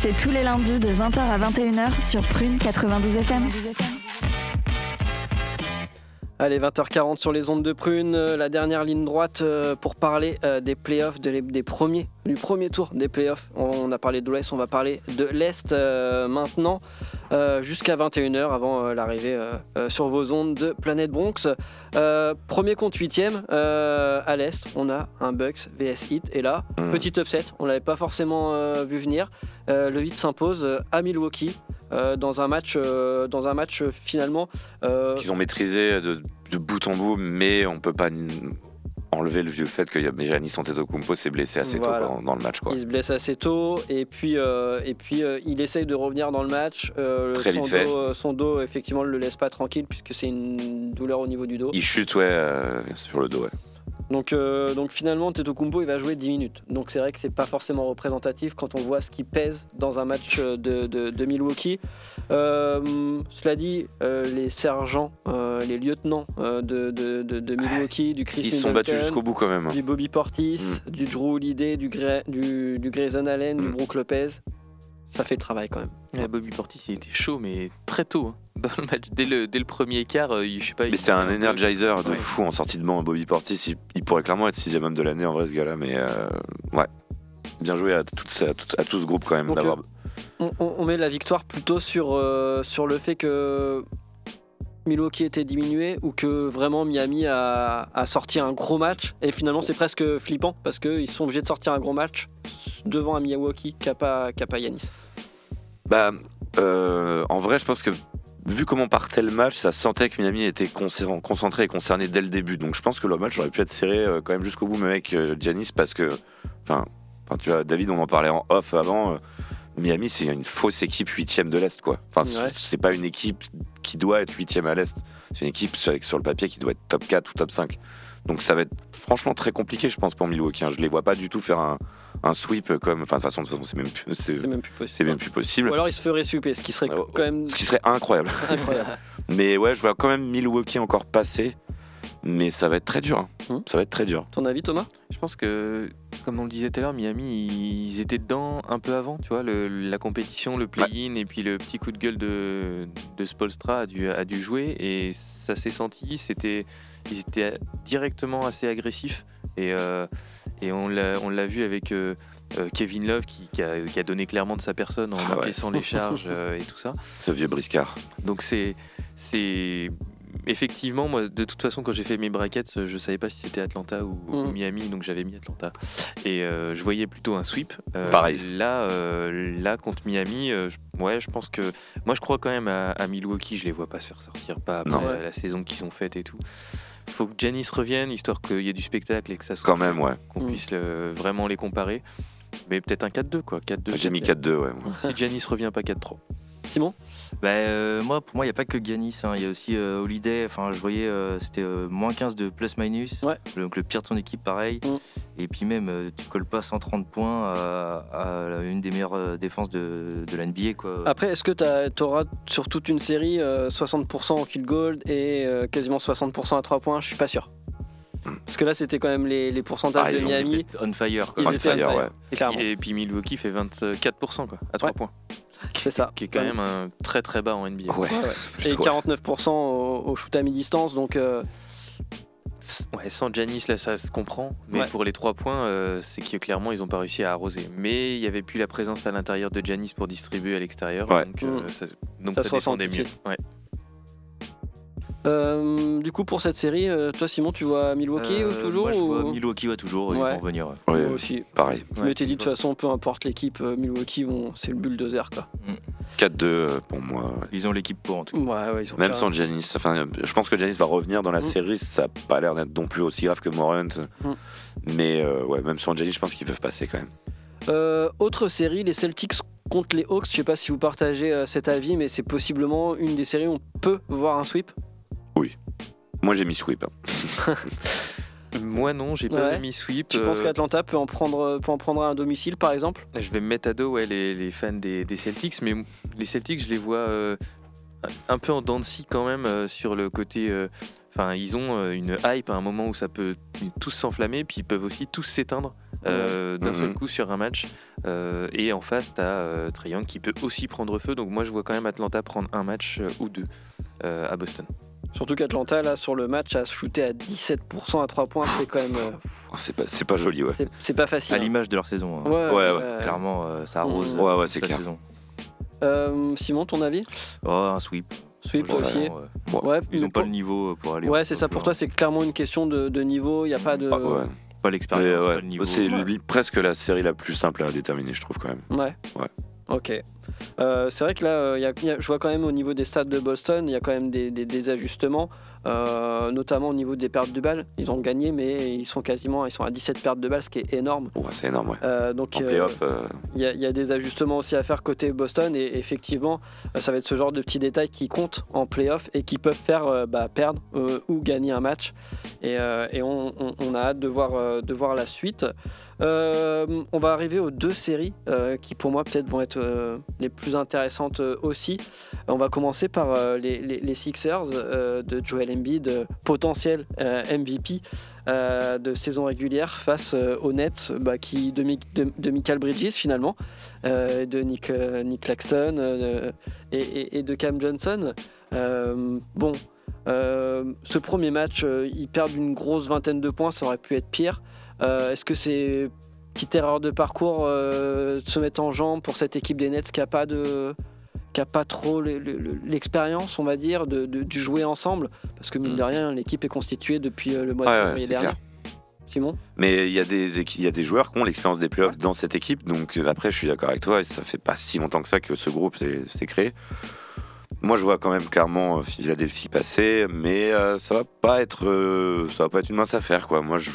C'est tous les lundis de 20h à 21h sur Prune 92 FM. Allez, 20h40 sur les ondes de Prune, euh, la dernière ligne droite euh, pour parler euh, des playoffs, des premiers, du premier tour des playoffs. On, a parlé de l'Ouest, on va parler de l'Est maintenant, euh, jusqu'à 21h avant euh, l'arrivée euh, sur vos ondes de Planète Bronx. Premier huitième euh, à l'Est, on a un Bucks VS Heat. Et là, Mhm. petit upset, on l'avait pas forcément vu venir. Le Heat s'impose à Milwaukee. dans un match, dans un match finalement Qu'ils ont maîtrisé de, de bout en bout, mais on peut pas enlever le vieux fait que Giannis Antetokounmpo s'est blessé assez Voilà. tôt dans, dans le match. Quoi. Il se blesse assez tôt et puis, euh, et puis euh, il essaye de revenir dans le match. Euh, Très son, vite fait. dos, son dos, effectivement, ne le laisse pas tranquille puisque c'est une douleur au niveau du dos. Il chute ouais, sur le dos. Ouais. Donc, euh, donc finalement, Teto Kumbo, il va jouer 10 minutes. Donc c'est vrai que c'est pas forcément représentatif quand on voit ce qui pèse dans un match euh, de, de- de Milwaukee. Euh, cela dit, euh, les sergents, les lieutenants de, de- de- de Milwaukee, du Chris Ils se sont battus jusqu'au bout quand même. hein. du Bobby Portis, du Drew Holiday, du, Gray- du, du Grayson Allen, du Mm. Brook Lopez. Ça fait le travail quand même. Ouais, Bobby Portis, il était chaud, mais très tôt hein, dans le match. Dès le, dès le premier quart, euh, je sais pas. Mais c'était un energizer de Ouais. fou en sortie de banc. Bobby Portis, il, il pourrait clairement être sixième homme de l'année en vrai ce gars-là. Mais euh, ouais, bien joué à, toute sa- à tout, à tout ce groupe quand même Donc, d'avoir. On, on- on met la victoire plutôt sur, euh, sur le fait que Milwaukee était diminué ou que vraiment Miami a, sorti un gros match. Et finalement, c'est presque flippant parce qu'ils sont obligés de sortir un gros match devant un Milwaukee qui n'a pas, qui Yanis. Bah, euh, en vrai, je pense que vu comment partait le match, ça sentait que Miami était concentré et concerné dès le début. Donc je pense que le match aurait pu être serré euh, quand même jusqu'au bout, même avec euh, Giannis, parce que, enfin, tu vois, David, on en parlait en off avant. Miami, c'est une fausse équipe huitième de l'Est, quoi. Enfin, Ouais. c'est pas une équipe qui doit être huitième à l'Est. C'est une équipe sur, sur le papier qui doit être top 4 ou top 5. Donc ça va être franchement très compliqué, je pense, pour Milwaukee. hein. Je les vois pas du tout faire un, un sweep comme. Enfin, de toute façon, c'est même, plus- c'est C'est même plus possible. c'est même plus possible. Ou alors il se ferait super, ce qui serait Euh, quand même Ce qui serait incroyable. incroyable. Mais ouais, je vois quand même Milwaukee encore passer. Mais ça va être très dur. hein. Hmm. Ça va être très dur. Ton avis, Thomas? Je pense que, comme on le disait tout à l'heure, Miami, ils étaient dedans un peu avant, tu vois, le- la compétition, le play-in et puis le petit coup de gueule de, de Spolstra a dû, a dû jouer et ça s'est senti. C'était, ils étaient directement assez agressifs et, euh, et on l'a, on l'a vu avec euh, euh, Kevin Love qui, qui a, qui a donné clairement de sa personne en Ah ouais. les charges euh, et tout ça. Ce vieux briscard. Donc c'est c'est effectivement moi de toute façon quand j'ai fait mes brackets je savais pas si c'était Atlanta ou, ou Mm. Miami donc j'avais mis Atlanta et euh, je voyais plutôt un sweep. Euh, Pareil. Là euh, là contre Miami euh, je- ouais je pense que moi je crois quand même à, à Milwaukee je les vois pas se faire sortir pas après Non. la, la saison qu'ils ont faite et tout. Faut que Janis revienne histoire qu'il y ait du spectacle et que ça soit Quand même, ouais. qu'on Mm. puisse le- vraiment les comparer. Mais peut-être un 4-2 quoi 4-2. J'ai mis 4-2, ouais. moi. Si Janis revient pas 4-3. Simon? Bah, euh, moi, pour moi, il n'y a pas que Ganis. hein. Il y a aussi euh, Holiday. Enfin, je voyais, euh, c'était moins 15 de plus-minus. Ouais. Donc le pire de ton équipe, pareil. Mm. Et puis même, tu colles pas 130 points à, à une des meilleures défenses de, de la NBA. Quoi. Après, est-ce que tu auras sur toute une série euh, 60% au field goal et quasiment 60% à 3 points? Je suis pas sûr. Parce que là, c'était quand même les, les pourcentages Ah, de Miami. On fire. Quoi. Ils On étaient on fire, ouais. clairement. Et puis Milwaukee fait 24% quoi, à 3 Ouais. points. C'est ça. Qui est quand même un très très bas en NBA. Ouais. Ouais, ouais. Et Plutôt, ouais. 49% au, au shoot à mi-distance. Donc, euh, Ouais, sans Janis, là, ça se comprend. Mais Ouais. pour les 3 points, euh, c'est que clairement, ils n'ont pas réussi à arroser. Mais il n'y avait plus la présence à l'intérieur de Janis pour distribuer à l'extérieur. Ouais. Donc, euh, Mm. ça, donc Ça ça, se ressent défendait tout de mieux. Ouais. Euh, du coup, pour cette série, euh, toi, Simon, tu vois Milwaukee Euh, ou toujours moi, je vois ou- Milwaukee, ouais, toujours. Ils Ouais. vont revenir. ouais. Aussi. pareil. Je Ouais, m'étais dit de toute façon, peu importe l'équipe, Milwaukee, vont... c'est le bulldozer. Quoi. 4-2 euh, pour moi. Ils ont l'équipe pour, en tout cas. Ouais, ouais, ils ont Même sans Janis. Enfin, je pense que Janis va revenir dans la Mm. série. Ça n'a pas l'air d'être non plus aussi grave que Morant. Mm. Mais euh, ouais, même sans Janis, je pense qu'ils peuvent passer quand même. Euh, autre série, les Celtics contre les Hawks. Je sais pas si vous partagez cet avis, mais c'est possiblement une des séries où on peut voir un sweep. Moi, j'ai mis sweep. hein. Moi, non, j'ai pas Ouais. mis sweep. Tu penses euh, qu'Atlanta peut en prendre, peut en prendre un à domicile, par exemple? Je vais me mettre à dos ouais, les, les fans des, des Celtics, mais les Celtics, je les vois euh, un peu en dents de scie quand même euh, sur le côté. euh, Enfin, ils ont euh, une hype à un moment où ça peut tous s'enflammer, puis ils peuvent aussi tous s'éteindre euh, d'un Mhm. seul coup sur un match. Euh, et en face, tu as Trae Young qui peut aussi prendre feu. Donc moi, je vois quand même Atlanta prendre un match euh, ou deux euh, à Boston. Surtout qu'Atlanta, là, sur le match, a shooté à 17% à 3 points. C'est quand même. euh, Oh, C'est pas, c'est pas joli, ouais. c'est- c'est pas facile. À hein. l'image de leur saison. hein. Ouais, Ouais, ouais, Clairement, euh, ça arrose. Mm. Ouais, ouais, c'est la clair. saison. Euh, Simon, ton avis? Oh, un sweep. Sweep toi aussi ouais. Ouais, Ils mais ont pas pour- le niveau pour aller. Ouais, c'est ça. Pour toi, c'est clairement une question de, de niveau. Il n'y a pas de. Ah, ouais. pas Mais, l'expérience, ouais, pas le niveau. C'est presque la série la plus simple à déterminer, je trouve quand même. Ouais. Ouais. Ok. Euh, c'est vrai que là, euh, je vois quand même au niveau des stades de Boston, il y a quand même des ajustements, euh, notamment au niveau des pertes de balles. Ils ont gagné, mais ils sont quasiment ils sont à 17 pertes de balles, ce qui est énorme. Ouais, c'est énorme, ouais. Euh, donc euh, il y, a- il y a des ajustements aussi à faire côté Boston et effectivement ça va être ce genre de petits détails qui comptent en playoff et qui peuvent faire bah, perdre ou gagner un match et, et on, on- on a hâte de voir, de voir la suite. Euh, on va arriver aux deux séries euh, qui pour moi peut-être vont être euh, les plus intéressantes aussi. On va commencer par les, les- les Sixers de Joel Embiid, euh, potentiel euh, MVP euh, de saison régulière face euh, aux Nets bah, qui, de, Mi- de, de Michael Bridges finalement, de Nick, Nick Claxton et, de Cam Johnson. Bon, ce premier match, ils perdent une grosse vingtaine de points, ça aurait pu être pire. Est-ce que c'est petite erreur de parcours de se mettre en jambe pour cette équipe des Nets qui a pas de qui a pas trop le- le- le- l'expérience, on va dire, de, jouer ensemble, parce que mine Mm. de rien, l'équipe est constituée depuis euh, le mois de ouais, c'est dernier. clair. Simon? Mais il y, a des équi- il y a des joueurs qui ont l'expérience des playoffs dans cette équipe. Donc euh, après, je suis d'accord avec toi. et Ça fait pas si longtemps que ça que ce groupe s'est créé. Moi, je vois quand même clairement euh, Philadelphie passer, mais euh, ça va pas être, euh, ça va pas être une mince affaire, quoi. Moi, je,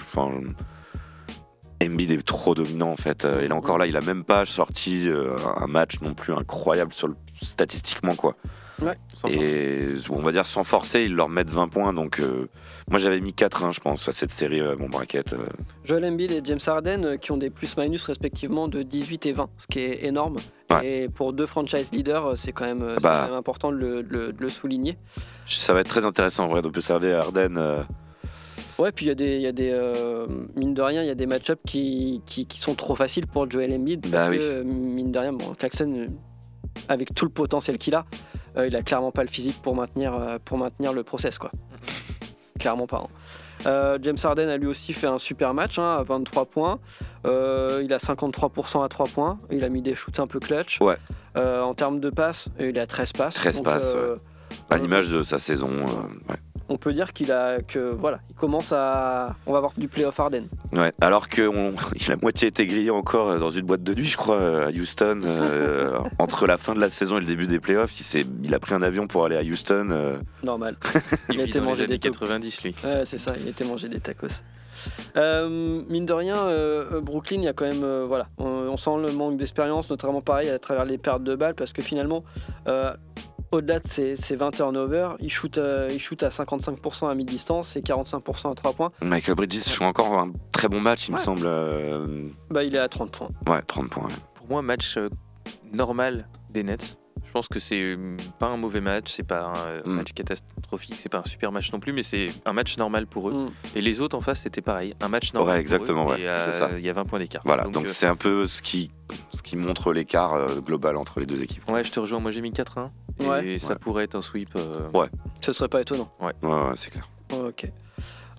Embiid est trop dominant en fait. Il est encore là, il a même pas sorti un match non plus incroyable sur le, statistiquement, quoi. Force. Et on va dire sans forcer, ils leur mettent 20 points. Donc euh, moi, j'avais mis 4-1, je pense, à cette série, euh, mon bracket. euh. Joel Embiid et James Harden euh, qui ont des plus-minus respectivement de 18 et 20, ce qui est énorme. Ouais. Et pour deux franchise leaders, c'est quand, même, c'est bah. quand même important de le, de le- de le souligner. Ça va être très intéressant en vrai d'observer Arden. euh, Ouais, puis il y a des, y a des euh, mine de rien, il y a des match-ups qui, qui, qui sont trop faciles pour Joel Embiid parce Bah oui. que mine de rien, bon, avec tout le potentiel qu'il a, euh, il a clairement pas le physique pour maintenir, euh, pour maintenir le process, quoi. clairement pas. hein. Euh, James Harden a lui aussi fait un super match hein, à 23 points. Il a 53% à 3 points. Il a mis des shoots un peu clutch. Ouais. En termes de passes, il a 13 passes. 13 Donc, passes, à l'image de sa saison. ouais. On peut dire qu'il a que voilà, il commence à on va avoir du playoff Harden. Ouais, alors qu'il a moitié été grillé encore euh, dans une boîte de nuit, je crois, euh, à Houston. euh, entre la fin de la saison et le début des playoffs, il, s'est- il a pris un avion pour aller à Houston. euh, Normal. Il a vit été dans mangé des tacos. 90, lui. Ouais, c'est ça, il était mangé des tacos. Euh, mine de rien, euh, Brooklyn, il y a quand même, euh, voilà, on, on sent le manque d'expérience, notamment pareil à travers les pertes de balles, parce que finalement, euh, au-delà de ces, ces 20 turnovers, il shoot, euh, il shoot à 55% à mi-distance et 45% à 3 points. Michael Bridges joue encore un très bon match, il me semble. euh, Bah, il est à 30 points. Ouais, 30 points. ouais. Pour moi, match euh, normal des Nets. Je pense que c'est euh, pas un mauvais match, c'est pas un euh, Mm. match catastrophique, c'est pas un super match non plus, mais c'est un match normal pour eux. Mm. Et les autres en face, c'était pareil, un match normal. Ouais, pour exactement, eux, ouais, et, euh, c'est ça. Il y a 20 points d'écart. Voilà, donc euh, c'est un peu ce qui, ce qui montre l'écart euh, global entre les deux équipes. Ouais, je te rejoins. Moi, j'ai mis 4-1. Et Ouais. ça Ouais. pourrait être un sweep. euh, Ouais. Ce serait pas étonnant. Ouais, ouais, c'est clair. Ok.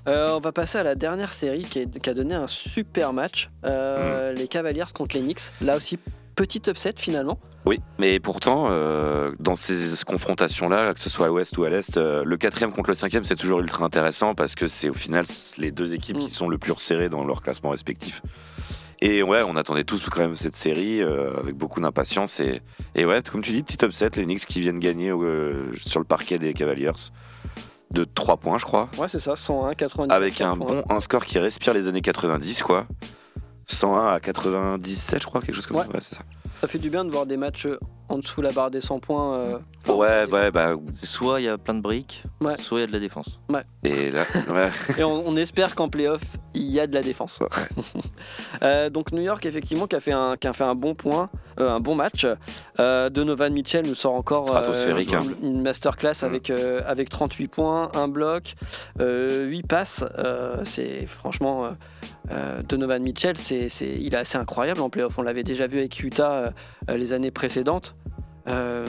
Euh, on va passer à la dernière série qui, est- qui a donné un super match. Euh, Mm. Les Cavaliers contre les Knicks. Là aussi, petit upset finalement. Oui, mais pourtant, euh, dans ces confrontations-là, que ce soit à l'ouest ou à l'est, euh, le quatrième contre le cinquième, c'est toujours ultra intéressant parce que c'est au final les deux équipes Mm. qui sont le plus resserrées dans leur classement respectif. Et ouais, on attendait tous quand même cette série euh, avec beaucoup d'impatience. Et, et ouais, comme tu dis, petit upset, les Knicks qui viennent gagner sur le parquet des Cavaliers de 3 points, je crois. Ouais, c'est ça, 101, 90. Avec un bon un score qui respire les années 90, quoi. 101 à 97, je crois, quelque chose comme Ouais. ça. Ouais, c'est ça. Ça fait du bien de voir des matchs en dessous la barre des 100 points. euh, Ouais, ouais, bah. Soit il y a plein de briques, Ouais. soit il y a de la défense. Et là, ouais. Et on, on espère qu'en playoff, il y a de la défense. Euh, donc New York, effectivement, qui a fait un, qui a fait un bon point, euh, un bon match. Donovan Mitchell nous sort encore Stratosphérique, hein. une masterclass Mm. avec, euh, avec 38 points, un bloc, euh, 8 passes. C'est franchement Donovan Mitchell, c'est, c'est- il est assez incroyable en playoff. On l'avait déjà vu avec Utah les années précédentes. Euh,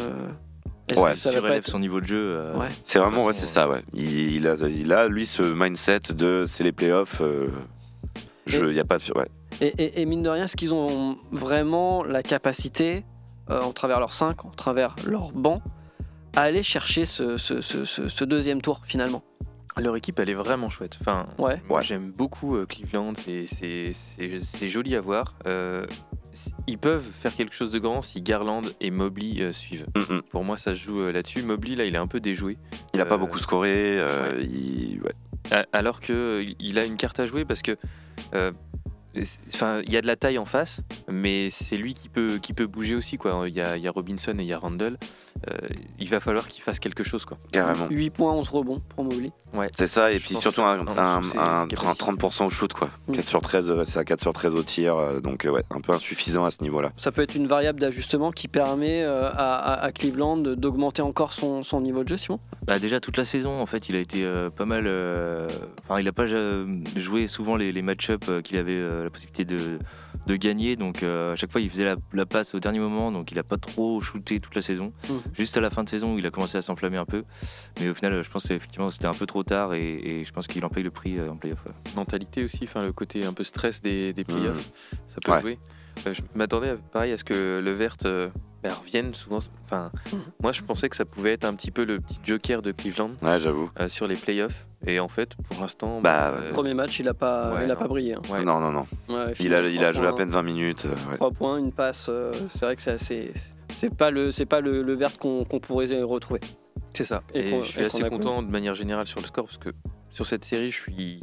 Ouais, que ça être- son niveau de jeu. euh, Ouais. C'est vraiment, ouais, c'est ça, ouais. Il, il a, il a, lui, ce mindset de c'est les playoffs. euh, je, y a pas de. Ouais. Et, et- et mine de rien, est-ce qu'ils ont vraiment la capacité, euh, en travers leur 5, en travers leur banc, à aller chercher ce, ce- ce- ce- ce deuxième tour finalement? Leur équipe, elle est vraiment chouette. Enfin, Ouais. moi, Ouais. j'aime beaucoup Cleveland. C'est- C'est c'est- c'est joli à voir. Euh, ils peuvent faire quelque chose de grand si Garland et Mobley euh, suivent. Mm, mm. Pour moi, ça se joue euh, là-dessus. Mobley, là, il est un peu déjoué. Il a pas Euh, beaucoup scoré. il- ouais. A- Alors que euh, il a une carte à jouer parce que. Enfin, il y a de la taille en face, mais c'est lui qui peut, qui peut bouger aussi. Quoi. Il, y a, il y a Robinson et il y a Randall. Euh, il va falloir qu'il fasse quelque chose. Quoi. Carrément. 8 points, 11 rebonds pour Mobley. C'est ça, et Je puis surtout un, un- un c'est 30%, 30% au shoot, quoi. Mm. 4 sur 13, euh, c'est à 4 sur 13 au tir, euh, donc euh, ouais, un peu insuffisant à ce niveau-là. Ça peut être une variable d'ajustement qui permet à, à- à Cleveland d'augmenter encore son, son niveau de jeu, Simon? Bah déjà toute la saison en fait il a été euh, pas mal euh, enfin il a pas joué souvent les, les match-up euh, qu'il avait euh, la possibilité de, de gagner donc euh, à chaque fois il faisait la, la passe au dernier moment donc il a pas trop shooté toute la saison Mhm. juste à la fin de saison où il a commencé à s'enflammer un peu mais au final je pense qu'effectivement c'était un peu trop tard et, et je pense qu'il en paye le prix euh, en playoff ouais. mentalité aussi, enfin le côté un peu stress des, des playoffs, ça peut Ouais. jouer. Euh, je m'attendais pareil à ce que le vert euh, bah, revienne souvent. Enfin, Mhm. moi je pensais que ça pouvait être un petit peu le petit joker de Cleveland Ouais, j'avoue. euh, sur les playoffs. Et en fait, pour l'instant, Bah, euh, Premier match, il a pas, Ouais, il a non. pas brillé. hein. ouais. Non, non, non. Ouais, Il a, il a joué à peine 20 minutes. euh, ouais. 3 points, une passe. euh, c'est vrai que c'est assez. C'est pas le, c'est pas le, le vert qu'on pourrait retrouver. c'est ça. Et je suis et assez content de manière générale sur le score parce que sur cette série, je suis.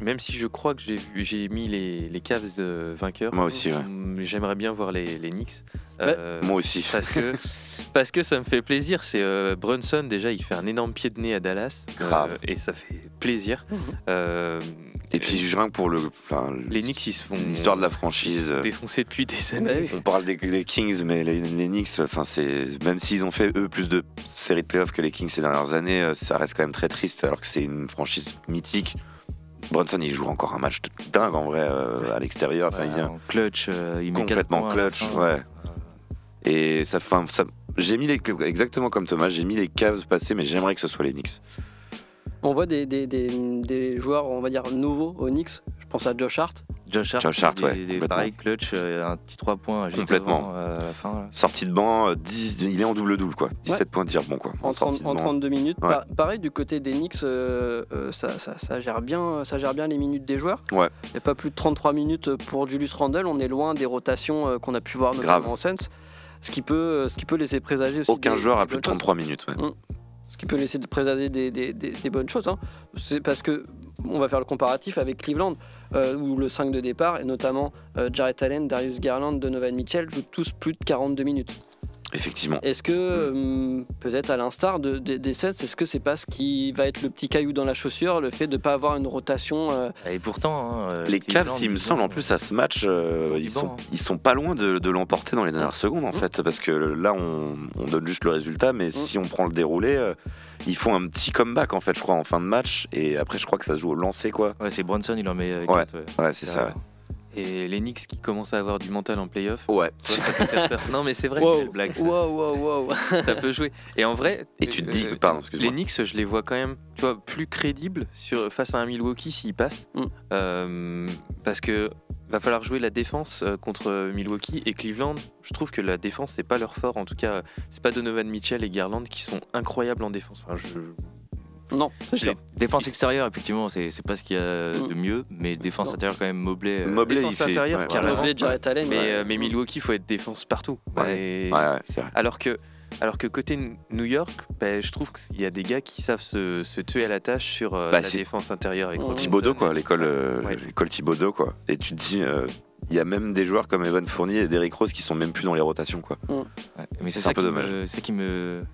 Même si je crois que j'ai mis les, les Cavs euh, vainqueurs, Moi aussi, ouais. mm, j'aimerais bien voir les, les Knicks. Ouais. Euh, Moi aussi. parce que parce que ça me fait plaisir. C'est euh, Brunson déjà, il fait un énorme pied de nez à Dallas, euh, Grave. et ça fait plaisir. Mhm. Euh, Et puis, rien que pour le. enfin, les Knicks, ils se font L'histoire de la franchise. font défoncer depuis des années. Bah. On parle des, des Kings, mais les, les Knicks, enfin c'est même s'ils ont fait eux plus de séries de playoffs que les Kings ces dernières années, euh, ça reste quand même très triste alors que c'est une franchise mythique. Brunson, il joue encore un match de dingue en vrai euh, à l'extérieur. Enfin, il vient en clutch euh, il met complètement clutch, ouais. Et ça, fin, ça, j'ai mis les exactement comme Thomas, j'ai mis les Cavs passer, mais j'aimerais que ce soit les Knicks. On voit des, des, des, des joueurs, on va dire, nouveaux au Knicks. Je pense à Josh Hart. Josh Hart, Josh Hart, des- ouais, pareil clutch euh, un petit 3 points juste Complètement. avant euh, à la fin là. Sortie de banc, euh, 10, il est en double double quoi, 17 points de tir bon quoi. En, sortie 30 de en banc. 32 minutes. Ouais. Pa- pareil, du côté des Knicks, euh, euh, ça, ça, ça gère bien, ça gère bien les minutes des joueurs. Ouais. Il n'y a pas plus de 33 minutes pour Julius Randle. On est loin des rotations euh, qu'on a pu voir notamment Grave. en Suns. Ce qui, peut, euh, ce qui peut laisser présager aussi. Aucun des- joueur a plus de bonnes choses. 33 minutes. ouais. Ce qui peut laisser présager des, des- bonnes choses. hein. C'est parce que on va faire le comparatif avec Cleveland, euh, où le 5 de départ, et notamment euh, Allen, Darius Garland, Donovan Mitchell, jouent tous plus de 42 minutes. Effectivement. Est-ce que, euh, peut-être à l'instar de- de- des Suns, est-ce que c'est pas ce qui va être le petit caillou dans la chaussure, le fait de ne pas avoir une rotation euh, Et pourtant, hein, euh, Les Cavs, il me semble, en plus, à ce match, euh, ils sont, hein. ils sont pas loin de, de l'emporter dans les dernières secondes, en fait, parce que là, on, on donne juste le résultat, mais si on prend le déroulé, euh, ils font un petit comeback, en fait, je crois, en fin de match, et après, je crois que ça se joue au lancer, quoi. Ouais, c'est Bronson, il en met euh, ouais. Ouais, c'est ça. ouais. Et les Knicks qui commencent à avoir du mental en playoff. Ouais. ça peut faire peur. non, mais c'est vrai. Wow. blague, ça. Wow, wow, wow. ça peut jouer. Et en vrai, Et tu te dis, euh, pardon, les excuse-moi. Knicks, je les vois quand même, tu vois, plus crédibles sur face à un Milwaukee s'ils passent, Mm. Euh, parce que va falloir jouer la défense euh, contre Milwaukee et Cleveland. Je trouve que la défense c'est pas leur fort. En tout cas, c'est pas Donovan Mitchell et Garland qui sont incroyables en défense. Enfin, je- Non, c'est sûr. Défense extérieure, effectivement, c'est c'est pas ce qu'il y a de mieux, mais défense Non. intérieure, quand même, Mobley. euh, Mobley, défense il fait. intérieure, ouais, carrément. Mobley, Jarrett Allen, Mais, ouais. euh, mais Milwaukee, faut être défense partout. Ouais. Et- Ouais, ouais, c'est vrai. Alors que, alors que côté New York, ben, je trouve qu'il y a des gars qui savent se, se tuer à la tâche sur euh, Bah, la c'est défense intérieure. avec Thibodeau, et- quoi, l'école euh, Ouais. l'école Thibodeau, quoi. Et tu te dis, euh, il y a même des joueurs comme Evan Fournier et Derrick Rose qui sont même plus dans les rotations, quoi. Ouais, Mais c'est C'est ça, un peu qui dommage. me, c'est ça qui me,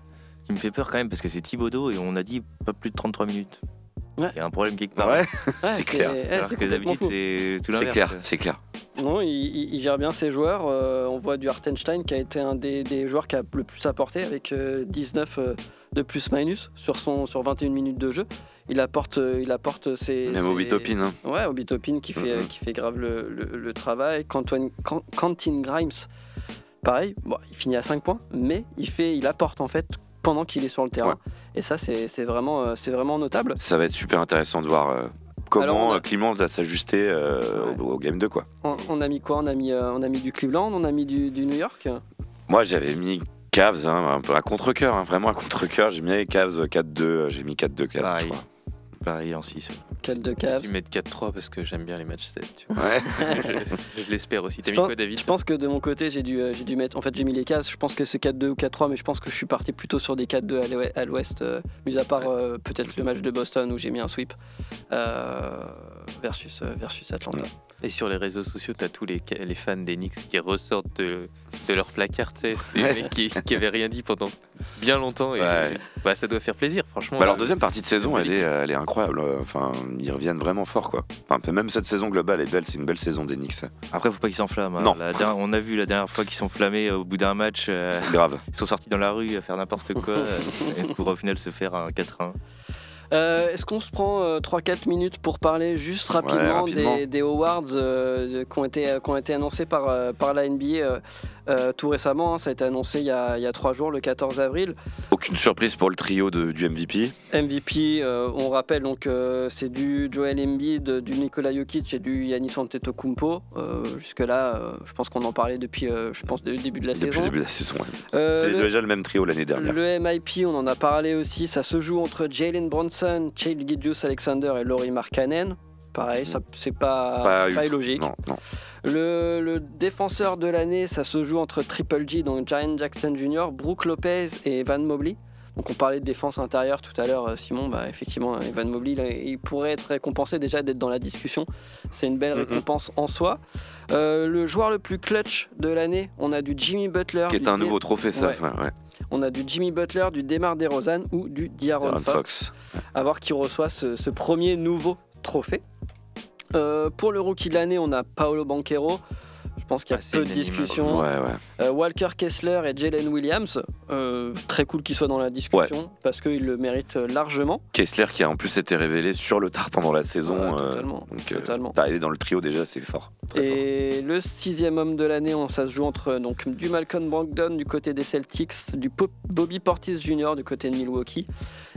qui me fait peur quand même, parce que c'est Thibodeau et on a dit pas plus de 33 minutes. Ouais. Il y a un problème quelque part. Ouais, c'est clair. eh, Alors c'est que d'habitude, c'est tout C'est l'inverse. clair, c'est clair. Non, il, il- il gère bien ses joueurs. Euh, on voit du Hartenstein qui a été un des, des joueurs qui a le plus apporté avec euh, 19 euh, de plus-minus sur, son- sur 21 minutes de jeu. Il apporte, euh, il apporte ses. Même ses- Obi Toppin, hein. Ouais, Obi Toppin qui fait, qui fait grave le, le- le travail. Quentin, Grimes, pareil, bon, il finit à 5 points, mais il, fait, il apporte en fait pendant qu'il est sur le terrain. Ouais. Et ça, c'est vraiment, euh, c'est vraiment notable. Ça va être super intéressant de voir euh, comment Alors, on a- euh, Clément va s'ajuster euh, Ouais. au, au game 2, quoi. On, on a mis quoi? On a mis, euh, on a mis du Cleveland, on a mis du, du New York? Moi, j'avais mis Cavs, hein, un peu à contre-coeur, hein, vraiment à contre-coeur. J'ai mis les Cavs 4-2, euh, j'ai mis 4-2 Cavs, Pareil. je crois. Pareil en 6. Quel de Je Cavs. vais mettre 4-3 parce que j'aime bien les matchs 7. Tu vois. Ouais. je je l'espère aussi. T'as Je mis pense- quoi, David Je pense que de mon côté, j'ai dû, euh, j'ai dû mettre. En fait, j'ai mis les cases. Je pense que c'est 4-2 ou 4-3, mais je pense que je suis parti plutôt sur des 4-2 à l'ouest- à l'ouest, euh, mis à part euh, peut-être le match de Boston où j'ai mis un sweep euh, versus, euh, versus Atlanta. Et sur les réseaux sociaux, t'as tous les, les fans des Knicks qui ressortent de, de leur placard. tu sais, C'est des Ouais. mecs qui, qui avaient rien dit pendant bien longtemps. Et Ouais. bah, ça doit faire plaisir, franchement. Bah, leur Euh, deuxième partie de saison, elle est, elle est incroyable. Enfin, ils reviennent vraiment fort, quoi. Enfin, même cette saison globale est belle. C'est une belle saison des Knicks. Après, faut pas qu'ils s'enflamment. hein. Non. La dernière- on a vu la dernière fois qu'ils s'enflammaient au bout d'un match. euh, Grave. ils sont sortis dans la rue à faire n'importe quoi euh, pour au final se faire un 4-1. Euh, Est-ce qu'on se prend euh, 3-4 minutes pour parler juste rapidement, rapidement. Des, des awards euh, qui, ont été, ont été annoncés par, euh, par la NBA euh, euh, tout récemment hein. Ça a été annoncé il y a, il y a 3 jours, le 14 avril. Aucune surprise pour le trio de- du MVP. MVP, euh, on rappelle donc euh, c'est du Joel Embiid, du Nikola Jokic et du Yanis Antetokounmpo. Euh, Jusque là, euh, je pense qu'on en parlait depuis, euh, je pense, le début de la Depuis saison. le début de la saison. ouais. Euh, le- déjà le même trio l'année dernière. Le MIP, on en a parlé aussi, ça se joue entre Jalen Bronson, Chad Gidjus Alexander et Laurie Markkanen. Pareil, ça c'est pas, c'est pas illogique. Non, non. Le, le défenseur de l'année, ça se joue entre Triple G, donc Giant Jackson Jr., Brooke Lopez et Evan Mobley. Donc on parlait de défense intérieure tout à l'heure, euh, Simon. Bah, effectivement, Evan Mobley, là, il pourrait être récompensé déjà d'être dans la discussion. C'est une belle récompense en soi. Euh, le joueur le plus clutch de l'année, on a du Jimmy Butler. Qui est un nouveau trophée, ça. Ouais. ouais. On a du Jimmy Butler, du Demar DeRozan ou du D'Aaron Aaron Fox. Fox. À voir qui reçoit ce, ce premier nouveau trophée. Euh, pour le rookie de l'année, on a Paolo Banquero. Je pense qu'il y a Ah, peu de unanime, discussion. Ouais, ouais. Euh, Walker Kessler et Jalen Williams. Euh, très cool qu'ils soient dans la discussion parce qu'ils le méritent largement. Kessler qui a en plus été révélé sur le tard pendant la saison. Euh, totalement, donc, euh, totalement. d'arriver dans le trio déjà, c'est fort. Et le sixième homme de l'année, ça se joue entre donc, du Malcolm Brogdon du côté des Celtics, du Pop- Bobby Portis Jr. du côté de Milwaukee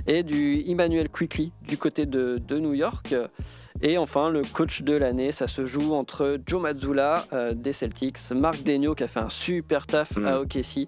et du Emmanuel Quickly du côté de, de New York. Et enfin, le coach de l'année, ça se joue entre Joe Mazzulla euh, des Celtics, Marc Degno qui a fait un super taf Mm. à OKC.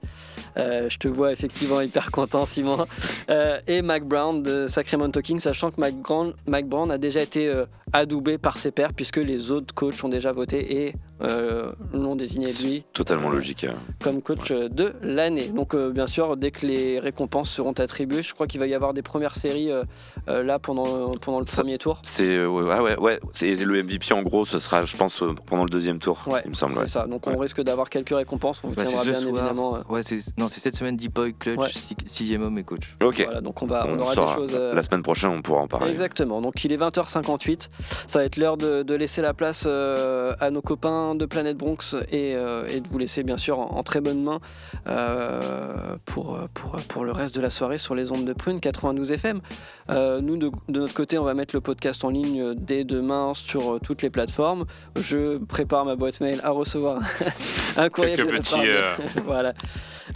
Euh, je te vois effectivement hyper content, Simon. Euh, et Mac Brown de Sacramento Kings, sachant que Mac Brown, Mac Brown a déjà été adoubé par ses pairs puisque les autres coachs ont déjà voté et euh, l'ont désigné lui Totalement logique. euh. comme coach euh, de l'année. Donc euh, bien sûr, dès que les récompenses seront attribuées, je crois qu'il va y avoir des premières séries euh, euh, là pendant, pendant le Ça- premier tour. C'est euh, ouais, ouais, ouais, c'est le MVP en gros, ce sera, je pense, euh, pendant le deuxième tour, Ouais, il me semble. C'est ouais. ça. Donc on risque d'avoir quelques récompenses. On vous Bah, tiendra bien soir. évidemment. euh, Ouais, c'est non, c'est cette semaine Deep Boy Clutch, Ouais. six- sixième homme et coach. Ok. Voilà, donc on va, on, on aura saura. des choses. euh, La semaine prochaine, on pourra en parler. Exactement, donc il est 20h58, ça va être l'heure de, de laisser la place euh, à nos copains de Planète Bronx et, euh, et de vous laisser bien sûr en, en très bonne main euh, pour, pour, pour le reste de la soirée sur les ondes de Prune 92 FM. Euh, nous de, de notre côté on va mettre le podcast en ligne dès demain sur toutes les plateformes. Je prépare ma boîte mail à recevoir un courrier de la petits, part de- voilà,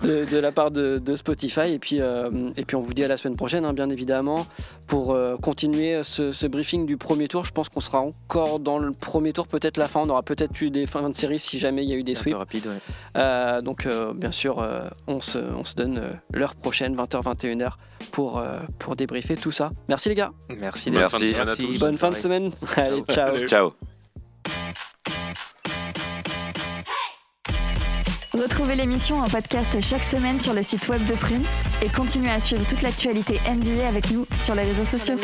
de, de la part de, de Spotify et puis, et puis on vous dit à la semaine prochaine hein, bien évidemment pour continuer ce, ce briefing du premier tour. Je pense qu'on sera encore dans le premier tour, peut-être la fin. On aura peut-être eu des fins de série si jamais il y a eu des sweeps. rapide, ouais. Euh, donc, euh, bien sûr, euh, on, se, on se donne euh, l'heure prochaine, 20h, 21h, pour, euh, pour débriefer tout ça. Merci les gars. Merci. Bonne Merci. fin de semaine à Merci. tous. Bonne fin de semaine. Allez, ciao. Ciao. Retrouvez l'émission en podcast chaque semaine sur le site web de Prune et continuez à suivre toute l'actualité NBA avec nous sur les réseaux sociaux.